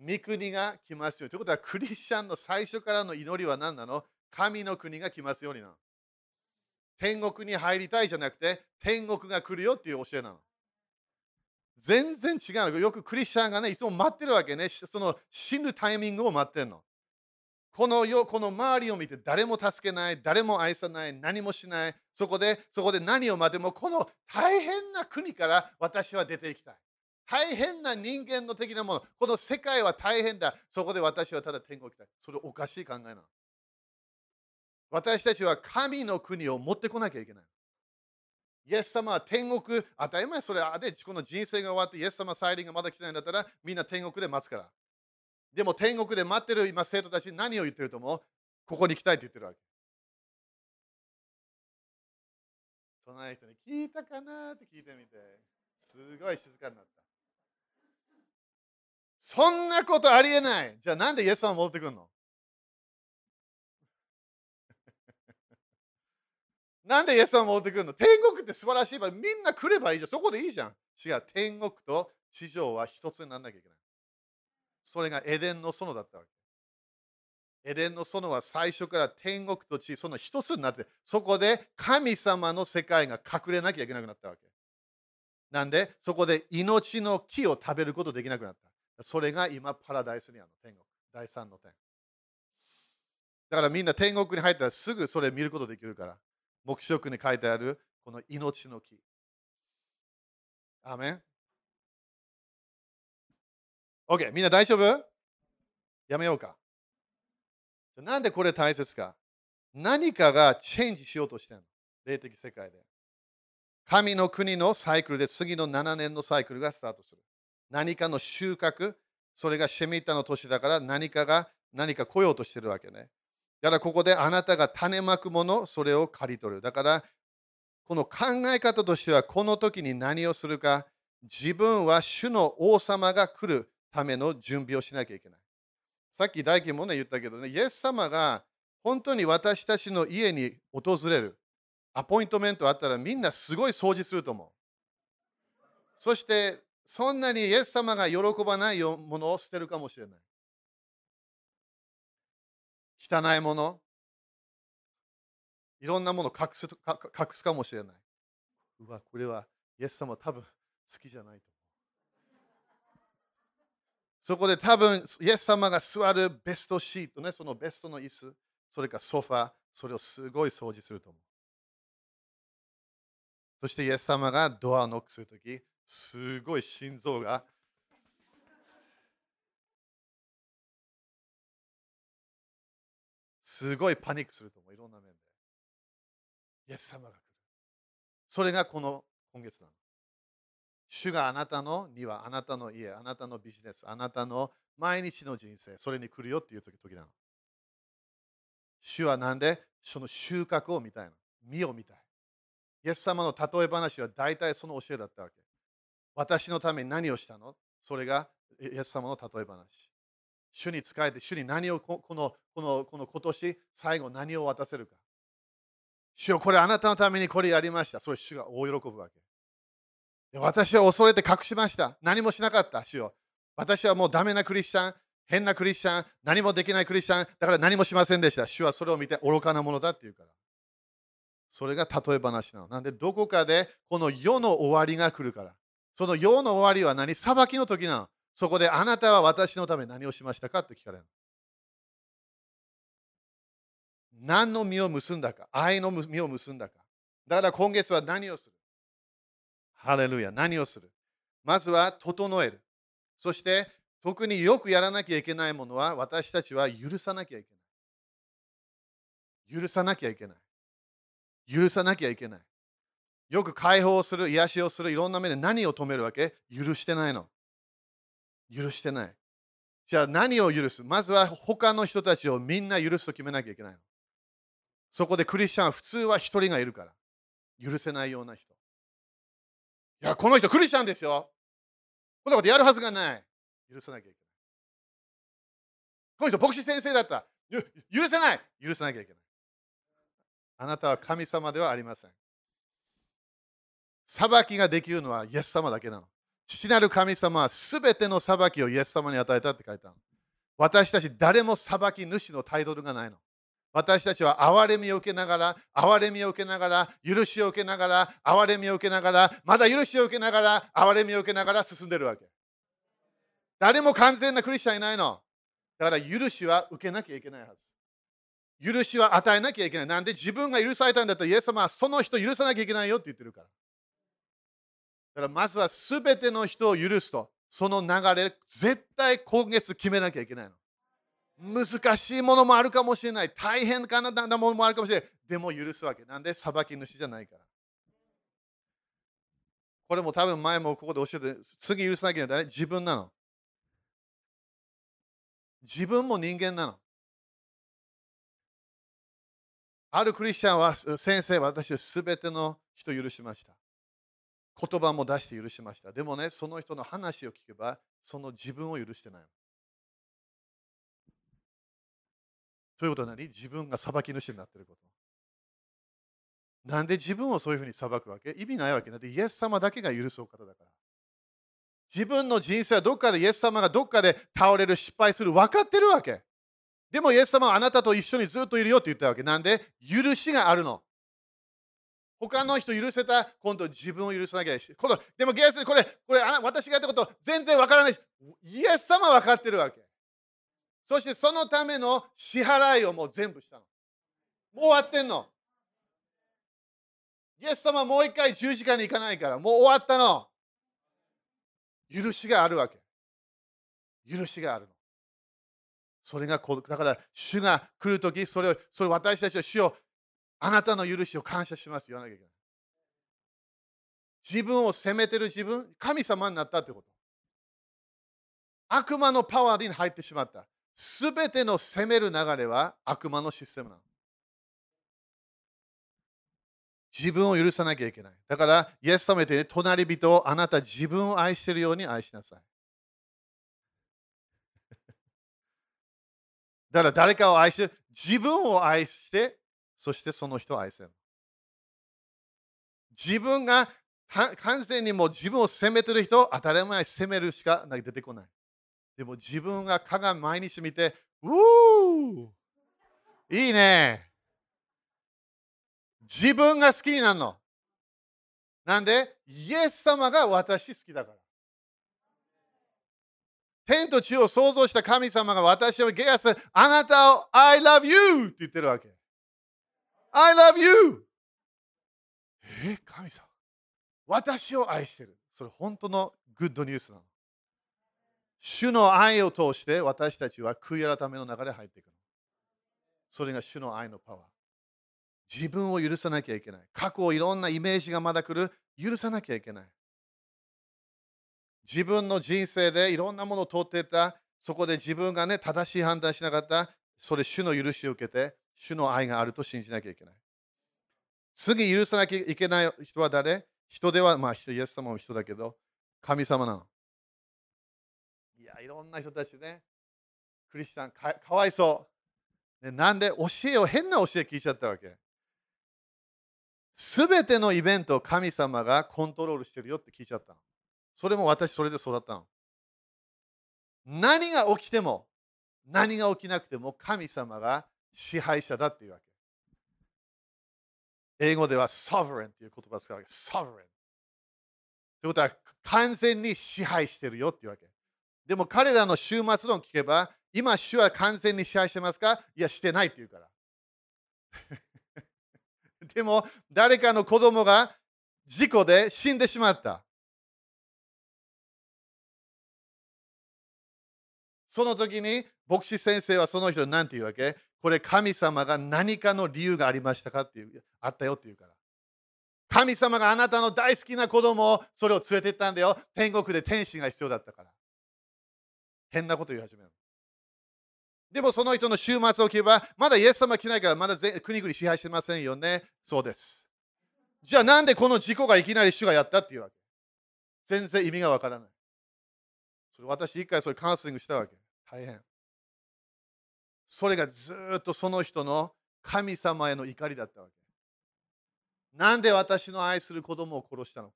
御国が来ますように。ということは、クリスチャンの最初からの祈りは何なの？神の国が来ますようになの。天国に入りたいじゃなくて、天国が来るよっていう教えなの。全然違うの。よくクリスチャンがね、いつも待ってるわけね。その死ぬタイミングを待ってるの。この世、この周りを見て誰も助けない、誰も愛さない、何もしない。そこで、そこで何を待っても、この大変な国から私は出ていきたい。大変な人間の的なもの。この世界は大変だ。そこで私はただ天国行きたい。それおかしい考えなの。私たちは神の国を持ってこなきゃいけない。イエス様は天国、当たり前それあで、この人生が終わって、イエス様再臨がまだ来てないんだったら、みんな天国で待つから。でも天国で待ってる今生徒たち何を言ってると思う？ここに来たいって言ってるわけ。隣の人に聞いたかな？って聞いてみて、すごい静かになった。そんなことありえない。じゃあなんでイエス様戻ってくるの？なんでイエス様戻ってくるの？天国って素晴らしいばみんな来ればいいじゃん。そこでいいじゃん。違う。天国と地上は一つにならなきゃいけない。それがエデンの園だったわけ。エデンの園は最初から天国と地、その一つになって、そこで神様の世界が隠れなきゃいけなくなったわけ。なんで、そこで命の木を食べることできなくなった。それが今、パラダイスにあるの、天国。第三の点。だからみんな天国に入ったらすぐそれ見ることできるから。黙示録に書いてあるこの命の木。アメン ?OK、みんな大丈夫？やめようか。なんでこれ大切か何かがチェンジしようとしてるの？霊的世界で。神の国のサイクルで次の7年のサイクルがスタートする。何かの収穫、それがシェミッタの年だから何かが何か来ようとしてるわけね。だからここであなたが種まくもの、それを刈り取る。だから、この考え方としては、この時に何をするか、自分は主の王様が来るための準備をしなきゃいけない。さっき大輝もね言ったけどね、イエス様が本当に私たちの家に訪れるアポイントメントあったらみんなすごい掃除すると思う。そしてそんなにイエス様が喜ばないものを捨てるかもしれない。汚いもの、いろんなものを隠す隠すかもしれない。うわ、これはイエス様多分好きじゃないと思う。そこで多分イエス様が座るベストシートね、そのベストの椅子、それかソファ、それをすごい掃除すると思う。そしてイエス様がドアをノックするとき、すごい心臓がすごいパニックすると思う、いろんな面で。イエス様が来る。それがこの今月なの。主があなたの庭、あなたの家、あなたのビジネス、あなたの毎日の人生、それに来るよっていう時時なの。主はなんで？その収穫を見たいの。実を見たい。イエス様の例え話は大体その教えだったわけ。私のために何をしたの？それがイエス様の例え話。主に仕えて、主に何をこのこのこの今年最後何を渡せるか。主よこれあなたのためにこれやりました。それ主が大喜ぶわけ。私は恐れて隠しました。何もしなかった。主よ私はもうダメなクリスチャン、変なクリスチャン、何もできないクリスチャン、だから何もしませんでした。主はそれを見て愚かなものだって言うから。それが例え話なの。なんでどこかでこの世の終わりが来るから。その世の終わりは何？裁きの時なの。そこであなたは私のため何をしましたかって聞かれる。何の実を結んだか、愛の実を結んだか。だから今月は何をする？ハレルヤ、何をする？まずは整える。そして特によくやらなきゃいけないものは私たちは許さなきゃいけない。許さなきゃいけない。許さなきゃいけない。よく解放する、癒しをする、いろんな目で何を止めるわけ？許してないの。許してない。じゃあ何を許す？まずは他の人たちをみんな許すと決めなきゃいけないの。そこでクリスチャンは普通は一人がいるから。許せないような人。いや、この人クリスチャンですよ。こんなことやるはずがない。許さなきゃいけない。この人牧師先生だった。許せない。許さなきゃいけない。あなたは神様ではありません。裁きができるのはイエス様だけなの。父なる神様はすべての裁きをイエス様に与えたって書いてある。私たち誰も裁き主のタイトルがないの。私たちは憐れみを受けながら、憐れみを受けながら、許しを受けながら、憐れみを受けながら、まだ許しを受けながら、憐れみを受けながら進んでるわけ。誰も完全なクリスチャンいないの。だから許しは受けなきゃいけないはず。許しは与えなきゃいけない。なんで自分が許されたんだったら、イエス様はその人許さなきゃいけないよって言ってるから。だからまずは全ての人を許すと、その流れ、絶対今月決めなきゃいけないの。難しいものもあるかもしれない。大変かなものもあるかもしれない。でも許すわけ。なんで？裁き主じゃないから。これも多分前もここで教えて、次許さなきゃいけない。自分なの。自分も人間なの。あるクリスチャンは、先生、私はすべての人許しました。言葉も出して許しました。でもね、その人の話を聞けば、その自分を許してない。ということは何？自分が裁き主になっていること。なんで自分をそういうふうに裁くわけ？意味ないわけだってイエス様だけが許すお方だから。自分の人生はどっかでイエス様がどっかで倒れる、失敗する、分かってるわけ。でもイエス様はあなたと一緒にずっといるよって言ったわけ。なんで？許しがあるの。他の人許せた今度自分を許さなきゃいけない。このでもゲースこれ、これ私がやったこと全然わからないし、イエス様は分かってるわけ。そしてそのための支払いをもう全部したの。もう終わってんの。イエス様もう一回十字架に行かないから、もう終わったの。許しがあるわけ。許しがあるの。それがこだから、主が来るとき、それを、それ私たちは主を、あなたの許しを感謝します。言わなきゃいけない。自分を責めてる自分、神様になったってこと。悪魔のパワーに入ってしまった。すべての責める流れは悪魔のシステムなの。自分を許さなきゃいけない。だから、イエス様言って、隣人をあなた自分を愛しているように愛しなさい。だから誰かを愛して、自分を愛して、そしてその人を愛せる。自分が完全にもう自分を責めてる人、当たり前責めるしか出てこない。でも自分が鏡毎日見て、うーいいね。自分が好きになるの。なんで、イエス様が私好きだから。天と地を創造した神様が私をゲアス、あなたを I love you って言ってるわけ。I love you! え、神様。私を愛してる。それ本当のグッドニュースなの。主の愛を通して私たちは悔い改めの中で入っていくの。それが主の愛のパワー。自分を許さなきゃいけない。過去をいろんなイメージがまだ来る。許さなきゃいけない。自分の人生でいろんなものを通っていた。そこで自分がね、正しい判断しなかった。それ、主の許しを受けて、主の愛があると信じなきゃいけない。次、許さなきゃいけない人は誰？人では、まあ、イエス様も人だけど、神様なの。いや、いろんな人たちね、クリスチャンか、かわいそう。ね、なんで教えを、変な教え聞いちゃったわけ。すべてのイベントを神様がコントロールしてるよって聞いちゃったの。それも私、それで育ったの。何が起きても、何が起きなくても神様が支配者だっていうわけ。英語では sovereign っていう言葉を使うわけ。sovereign。ということは完全に支配してるよっていうわけ。でも彼らの終末論聞けば、今主は完全に支配してますか？いや、してないって言うから。でも誰かの子供が事故で死んでしまった。その時に牧師先生はその人に何て言うわけ？これ神様が何かの理由がありましたかっていう、あったよって言うから。神様があなたの大好きな子供をそれを連れて行ったんだよ。天国で天使が必要だったから。変なこと言い始める。でもその人の週末を聞けば、まだイエス様来ないからまだ国々支配してませんよね。そうです。じゃあなんでこの事故がいきなり主がやったっていうわけ？全然意味がわからない。それ私一回それカウンセリングしたわけ。大変。それがずっとその人の神様への怒りだったわけ。なんで私の愛する子供を殺したのか。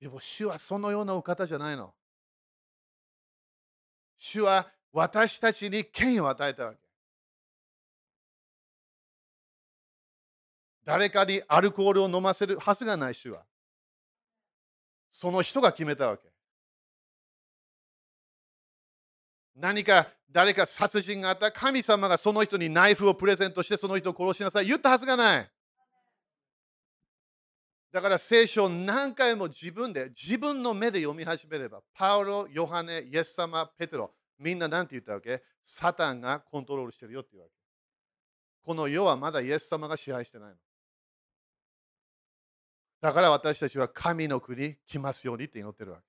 でも主はそのようなお方じゃないの。主は私たちに権威を与えたわけ。誰かにアルコールを飲ませるはずがない主は。その人が決めたわけ。何か誰か殺人があった神様がその人にナイフをプレゼントしてその人を殺しなさい言ったはずがない。だから聖書を何回も自分で、自分の目で読み始めれば、パウロ、ヨハネ、イエス様、ペテロ、みんな何て言ったわけ？サタンがコントロールしてるよって言うわけ。この世はまだイエス様が支配してないの。だから私たちは神の国来ますようにって祈ってるわけ。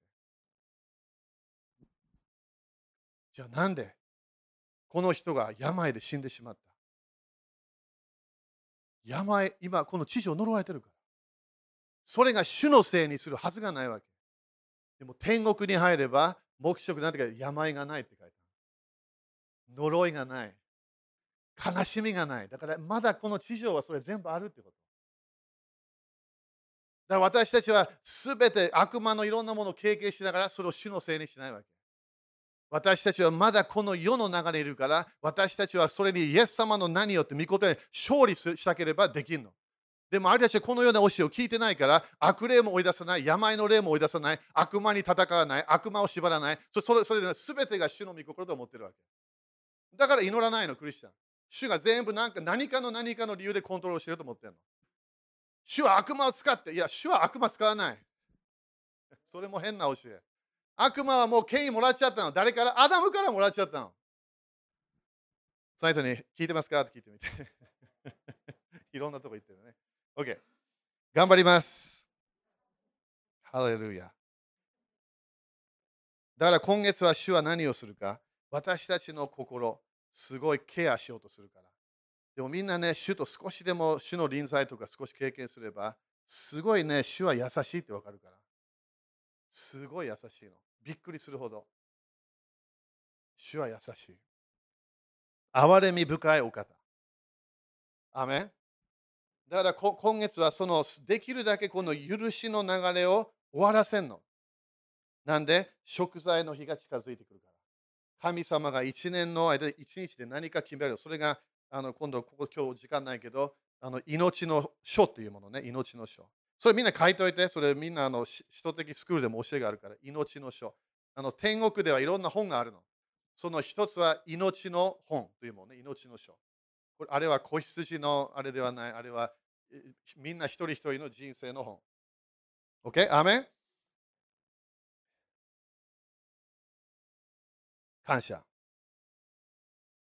じゃあなんでこの人が病で死んでしまった？病、今この地上呪われてるから。それが主のせいにするはずがないわけ。でも天国に入れば、黙食なんていうか病がないって書いてある。呪いがない。悲しみがない。だからまだこの地上はそれ全部あるってこと。だから私たちは全て悪魔のいろんなものを経験しながらそれを主のせいにしないわけ。私たちはまだこの世の流れいるから私たちはそれにイエス様の何よって御事で勝利したければできるの。でもあれたちはこのような教えを聞いてないから悪霊も追い出さない、病の霊も追い出さない、悪魔に戦わない、悪魔を縛らない、それそれで全てが主の御心と思ってるわけ。だから祈らないの、クリスチャン。主が全部何か何かの何かの理由でコントロールしてると思ってるの。主は悪魔を使って、いや、主は悪魔使わない。それも変な教え。悪魔はもう権威もらっちゃったの。誰から？アダムからもらっちゃったの。その人に聞いてますか？って聞いてみて。いろんなとこ行ってるね。OK。頑張ります。ハレルヤ。だから今月は主は何をするか？私たちの心、すごいケアしようとするから。でもみんなね、主と少しでも主の臨在とか少し経験すれば、すごいね、主は優しいってわかるから。すごい優しいの。びっくりするほど。主は優しい。憐れみ深いお方。アメンだから今月はそのできるだけこの許しの流れを終わらせんの。なんで食材の日が近づいてくるから。神様が一年の間、一日で何か決める。それがあの今度、ここ今日時間ないけど、あの命の書っていうものね、命の書。それみんな書いといて、それみんなあの使徒的スクールでも教えがあるから、命の書。あの天国ではいろんな本があるの。その一つは命の本というものね、命の書。これあれは子羊のあれではない、あれはみんな一人一人の人生の本。OK? アメン？感謝。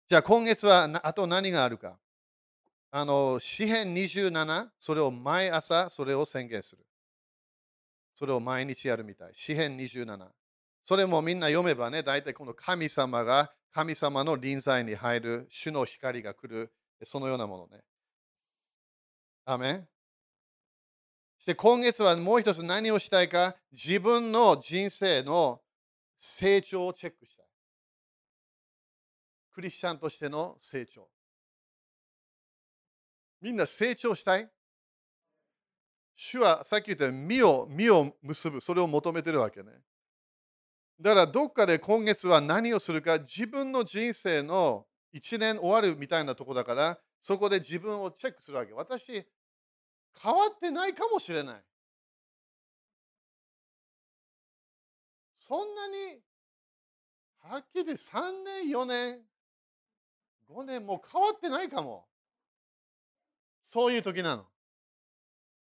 じゃあ今月はあと何があるか？あの、詩編27、それを毎朝それを宣言する。それを毎日やるみたい。詩編27。それもみんな読めばね、大体この神様が神様の臨在に入る、主の光が来る、そのようなものね。アメンそして今月はもう一つ何をしたいか、自分の人生の成長をチェックしたい。クリスチャンとしての成長。みんな成長したい？主はさっき言ったように身を身を結ぶ、それを求めてるわけね。だからどっかで今月は何をするか、自分の人生の1年終わるみたいなとこだから、そこで自分をチェックするわけ。私、変わってないかもしれない。そんなに、はっきり3年、4年、5年も変わってないかも。そういう時なの。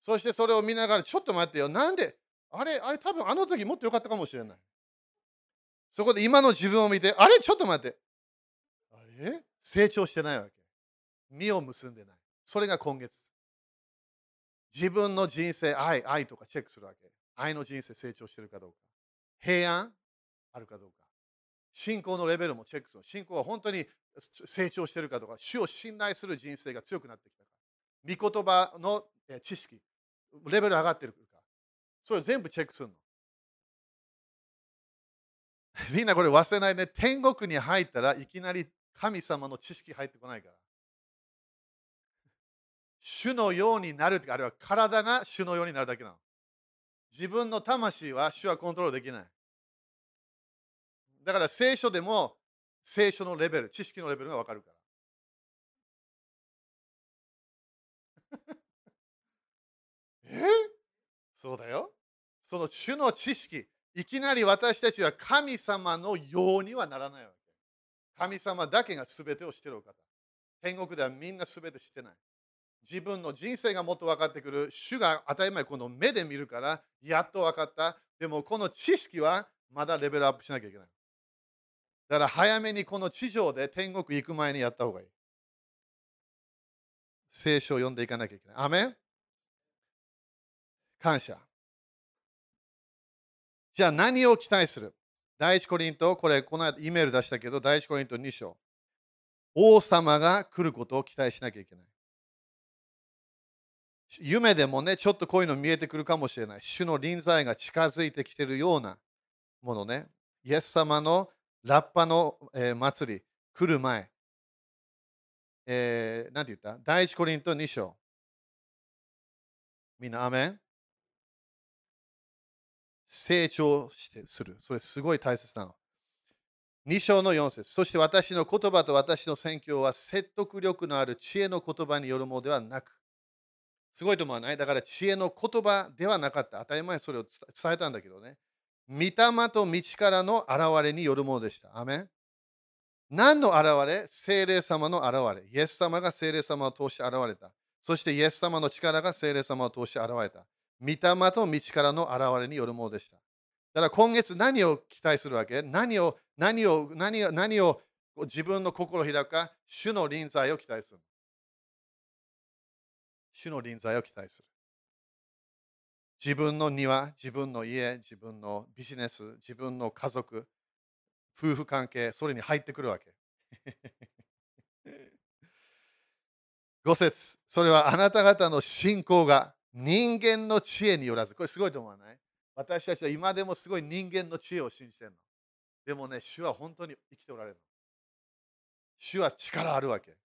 そしてそれを見ながら、ちょっと待ってよ。なんで？あれ、あれ多分あの時もっと良かったかもしれない。そこで今の自分を見て、あれ？ちょっと待って。あれ？成長してないわけ。実を結んでない。それが今月。自分の人生、愛、愛とかチェックするわけ。愛の人生成長してるかどうか。平安あるかどうか。信仰のレベルもチェックする。信仰は本当に成長してるかとか、主を信頼する人生が強くなってきた。御言葉の知識、レベル上がってるか。それを全部チェックするの。みんなこれ忘れないね。天国に入ったらいきなり神様の知識入ってこないから。主のようになるってあれは体が主のようになるだけなの。自分の魂は主はコントロールできない。だから聖書でも聖書のレベル、知識のレベルがわかるから。え？そうだよ。その主の知識、いきなり私たちは神様のようにはならないわけ。神様だけが全てを知っているお方。天国ではみんな全て知ってない。自分の人生がもっと分かってくる。主が当たり前この目で見るから、やっと分かった。でもこの知識はまだレベルアップしなきゃいけない。だから早めにこの地上で天国行く前にやった方がいい。聖書を読んでいかなきゃいけない。アメン？感謝。じゃあ何を期待する？第一コリント、これこの間 E メール出したけど、第一コリント2章。王様が来ることを期待しなきゃいけない。夢でもね、ちょっとこういうの見えてくるかもしれない。主の臨在が近づいてきてるようなものね。イエス様のラッパの、え祭り来る前。えー、て言った？第一コリント2章。みんな、アメン？成長してする。それすごい大切なの。2章の4節そして私の言葉と私の宣教は説得力のある知恵の言葉によるものではなく、すごいと思わない？だから知恵の言葉ではなかった。当たり前それを伝えたんだけどね。御霊と道からの現れによるものでした。アメン？何の現れ？精霊様の現れ。イエス様が精霊様を通して現れた。そしてイエス様の力が精霊様を通して現れた。御霊と道からの現れによるものでした。だから今月何を期待するわけ？何を、何を、何を、何を自分の心を開くか？主の臨在を期待する。主の臨在を期待する。自分の庭、自分の家、自分のビジネス、自分の家族、夫婦関係、それに入ってくるわけ。五節それはあなた方の信仰が人間の知恵によらず、これすごいと思わない？私たちは今でもすごい人間の知恵を信じてるの。でもね、主は本当に生きておられるの。主は力あるわけ。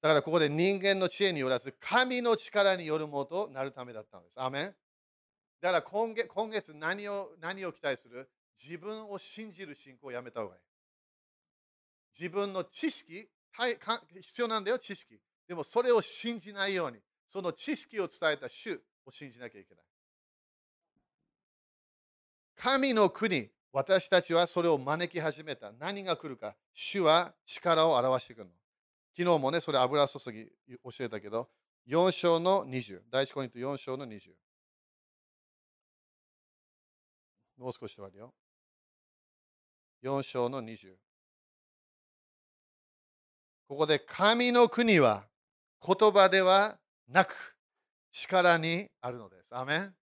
だからここで人間の知恵によらず、神の力によるものとなるためだったのです。アーメンだから今月今月何を何を期待する？自分を信じる信仰をやめた方がいい。自分の知識、必要なんだよ、知識。でもそれを信じないように、その知識を伝えた主を信じなきゃいけない。神の国、私たちはそれを招き始めた。何が来るか、主は力を表してくるの。昨日もね、それ油注ぎ教えたけど、4章の20、第一コリント4章の20。もう少し終わるよ。4章の20。ここで神の国は言葉ではなく力にあるのです。アメン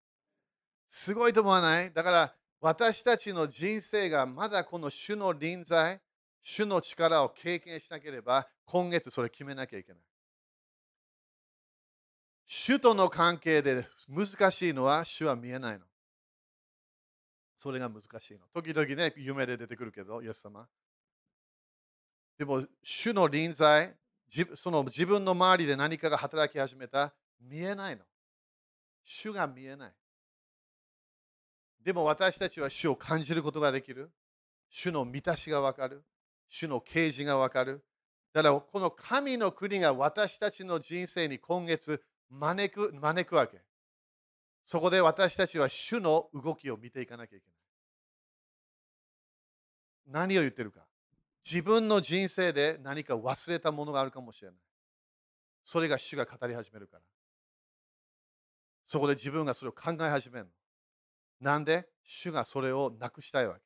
すごいと思わない？だから私たちの人生がまだこの主の臨在、主の力を経験しなければ今月それ決めなきゃいけない。主との関係で難しいのは主は見えないの。それが難しいの。時々ね、夢で出てくるけど、イエス様。でも、主の臨在、その自分の周りで何かが働き始めた、見えないの。主が見えない。でも私たちは主を感じることができる。主の満たしがわかる。主の啓示がわかる。だからこの神の国が私たちの人生に今月招く招くわけ。そこで私たちは主の動きを見ていかなきゃいけない。何を言ってるか。自分の人生で何か忘れたものがあるかもしれない。それが主が語り始めるから。そこで自分がそれを考え始めるの。なんで主がそれをなくしたいわけ。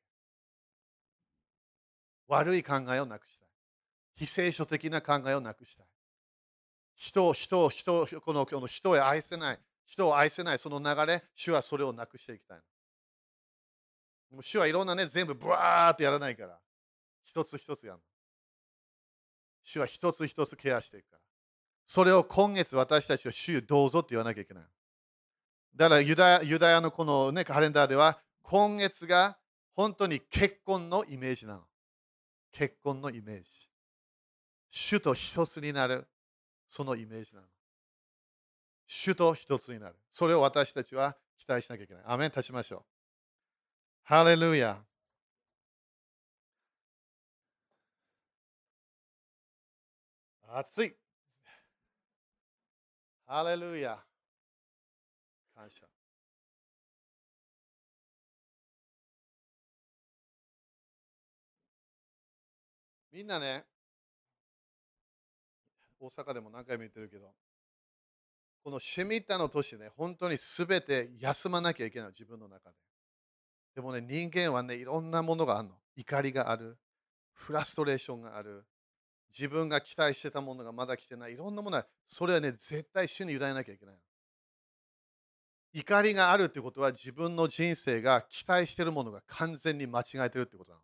悪い考えをなくしたい。非聖書的な考えをなくしたい。人を、人を、人を、このこの人を愛せない。人を愛せないその流れ、主はそれをなくしていきたいの。でも主はいろんなね、全部ブワーってやらないから。一つ一つやる。主は一つ一つケアしていくから。それを今月私たちは主どうぞって言わなきゃいけない。だからユダヤユダヤのこの、ね、カレンダーでは今月が本当に結婚のイメージなの。結婚のイメージ。主と一つになるそのイメージなの。主と一つになる。それを私たちは期待しなきゃいけない。アメン立ちましょう。ハレルヤ。熱い。ハレルヤ。感謝。みんなね、大阪でも何回も言ってるけど、このシェミッタの年ね、本当にすべて休まなきゃいけない、自分の中で。でもね、人間はね、いろんなものがあるの。怒りがある、フラストレーションがある、自分が期待してたものがまだ来てない、いろんなものは、それはね、絶対主に委ねなきゃいけない。怒りがあるってことは自分の人生が期待してるものが完全に間違えてるってことなの。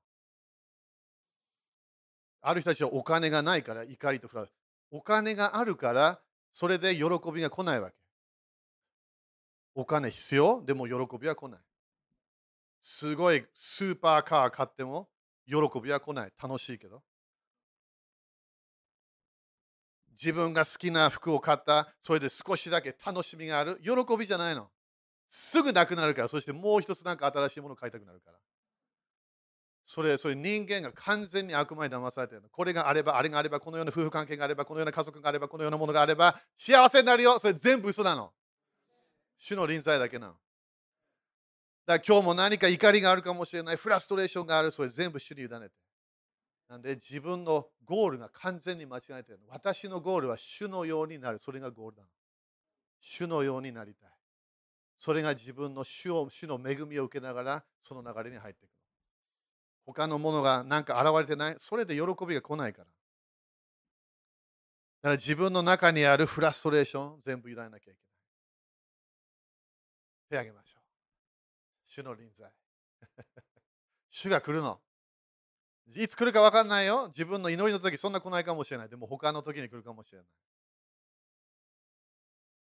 ある人たちはお金がないから怒りとフラお金があるからそれで喜びが来ないわけ。お金必要？でも喜びは来ない。すごいスーパーカー買っても喜びは来ない。楽しいけど。自分が好きな服を買った、それで少しだけ楽しみがある。喜びじゃないの。すぐなくなるから、そしてもう一つなんか新しいものを買いたくなるから。それ、それ人間が完全に悪魔に騙されてる。これがあれば、あれがあれば、このような夫婦関係があれば、このような家族があれば、このようなものがあれば、幸せになるよ。それ全部嘘なの。主の臨在だけなの。だから今日も何か怒りがあるかもしれない、フラストレーションがある、それ全部主に委ねて。なんで自分のゴールが完全に間違えてるの。私のゴールは主のようになる。それがゴールだ。主のようになりたい。それが自分の主を主の恵みを受けながらその流れに入っていく。他のものがなんか現れてない、それで喜びが来ないから。だから自分の中にあるフラストレーション全部委ねなきゃいけない。手あげましょう。主の臨在。主が来るの。いつ来るか分かんないよ。自分の祈りの時そんな来ないかもしれない。でも他の時に来るかもしれない。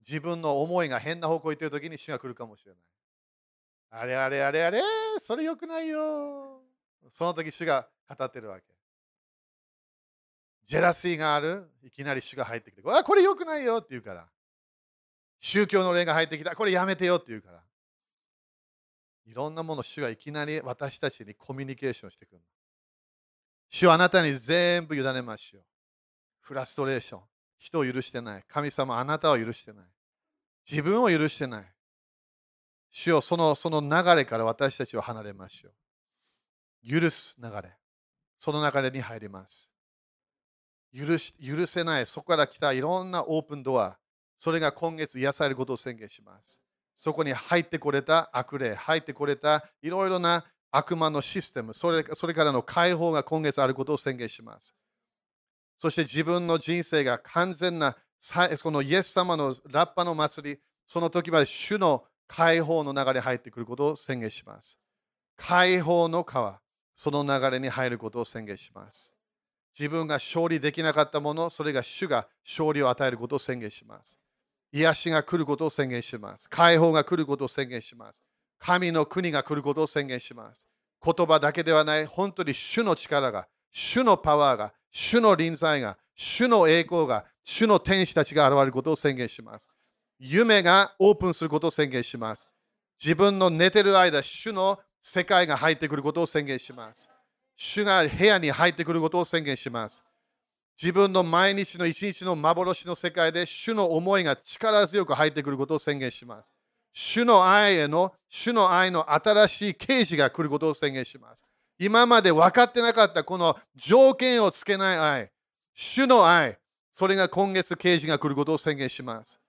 自分の思いが変な方向行ってる時に主が来るかもしれない。あれあれあれあれ、それよくないよ。その時主が語ってるわけ。ジェラシーがある、いきなり主が入ってきて、あこれよくないよって言うから。宗教の霊が入ってきた、これやめてよって言うから。いろんなもの主がいきなり私たちにコミュニケーションしてくる。主はあなたに全部委ねましょう。フラストレーション。人を許してない。神様あなたを許してない。自分を許してない。主よそのその流れから私たちを離れましょう。許す流れ。その流れに入ります。許し許せない、そこから来たいろんなオープンドア、それが今月癒されることを宣言します。そこに入ってこれた悪霊、入ってこれたいろいろな悪魔のシステムそれ、それからの解放が今月あることを宣言します。そして自分の人生が完全な、このイエス様のラッパの祭り、その時まで主の解放の流れ入ってくることを宣言します。解放の川。その流れに入ることを宣言します。自分が勝利できなかったもの、それが主が勝利を与えることを宣言します。癒しが来ることを宣言します。解放が来ることを宣言します。神の国が来ることを宣言します。言葉だけではない、本当に主の力が、主のパワーが、主の臨在が、主の栄光が、主の天使たちが現れることを宣言します。夢がオープンすることを宣言します。自分の寝てる間、主の世界が入ってくることを宣言します。主が部屋に入ってくることを宣言します。自分の毎日の一日の幻の世界で主の思いが力強く入ってくることを宣言します。主の愛への、主の愛の新しい啓示が来ることを宣言します。今まで分かってなかったこの条件をつけない愛、主の愛、それが今月啓示が来ることを宣言します。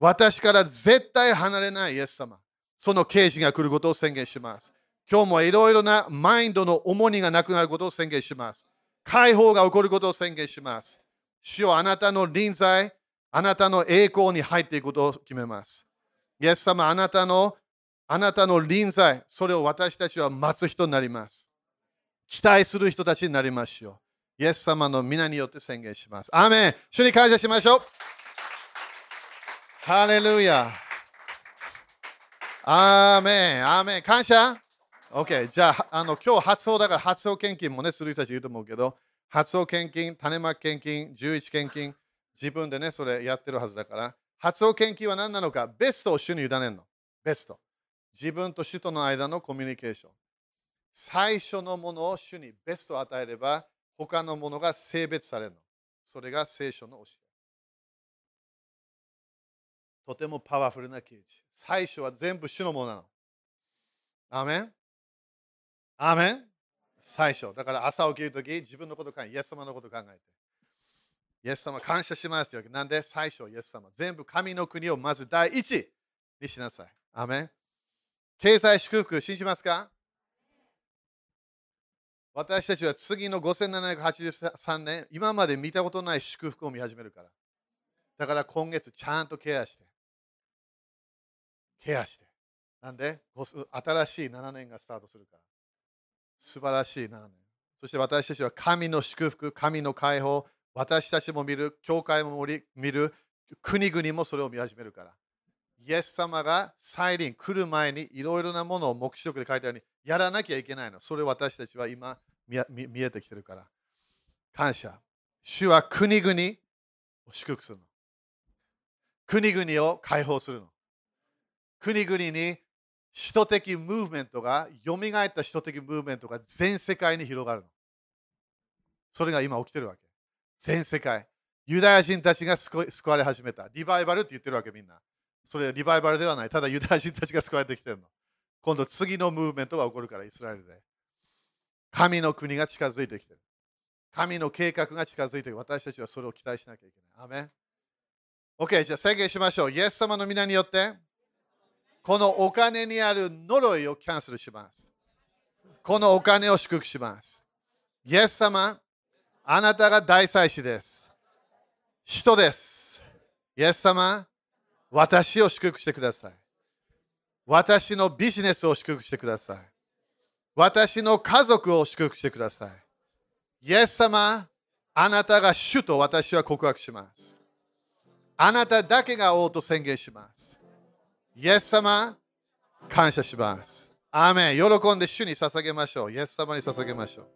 私から絶対離れないイエス様、その啓示が来ることを宣言します。今日もいろいろなマインドの重荷がなくなることを宣言します。解放が起こることを宣言します。主よあなたの臨在、あなたの栄光に入っていくことを決めます。イエス様、あなたのあなたの臨在、それを私たちは待つ人になります。期待する人たちになりましょう。イエス様の皆によって宣言します。アーメン主に感謝しましょう。ハレルヤアーメンアーメン感謝 OK、じゃあ、あの今日発送だから発送献金もね、する人たちいると思うけど、発送献金、種まき献金、11献金、自分でね、それやってるはずだから、発送献金は何なのか、ベストを主に委ねるの。ベスト。自分と主との間のコミュニケーション。最初のものを主にベストを与えれば、他のものが性別されるの。それが聖書の教え。とてもパワフルな刑事。最初は全部主のものなの。アメンアーメン最初。だから朝起きるとき、自分のこと考え、イエス様のこと考えて。イエス様感謝しますよ。なんで最初、イエス様。全部神の国をまず第一にしなさい。アメン経済祝福信じますか？私たちは次の5783年、今まで見たことない祝福を見始めるから。だから今月ちゃんとケアして。ケアして。なんで？新しい7年がスタートするから。素晴らしい7年。そして私たちは神の祝福、神の解放、私たちも見る、教会も見る、国々もそれを見始めるから。イエス様が再臨来る前にいろいろなものを目視録で書いたようにやらなきゃいけないの。それを私たちは今見えてきてるから。感謝。主は国々を祝福するの。国々を解放するの。国々に首都的ムーブメントが、蘇った首都的ムーブメントが全世界に広がるの。それが今起きてるわけ。全世界。ユダヤ人たちが救われ始めた。リバイバルって言ってるわけみんな。それリバイバルではない。ただユダヤ人たちが救われてきてるの。今度次のムーブメントが起こるから、イスラエルで。神の国が近づいてきてる。神の計画が近づいてる私たちはそれを期待しなきゃいけない。アメン ?OK、じゃあ宣言しましょう。イエス様の皆によって、このお金にある呪いをキャンセルします。このお金を祝福します。イエス様、あなたが大祭司です。人です。イエス様、私を祝福してください。私のビジネスを祝福してください。私の家族を祝福してください。イエス様、あなたが主と私は告白します。あなただけが王と宣言します。イエス様、感謝します。アーメン。喜んで主に捧げましょう。イエス様に捧げましょう。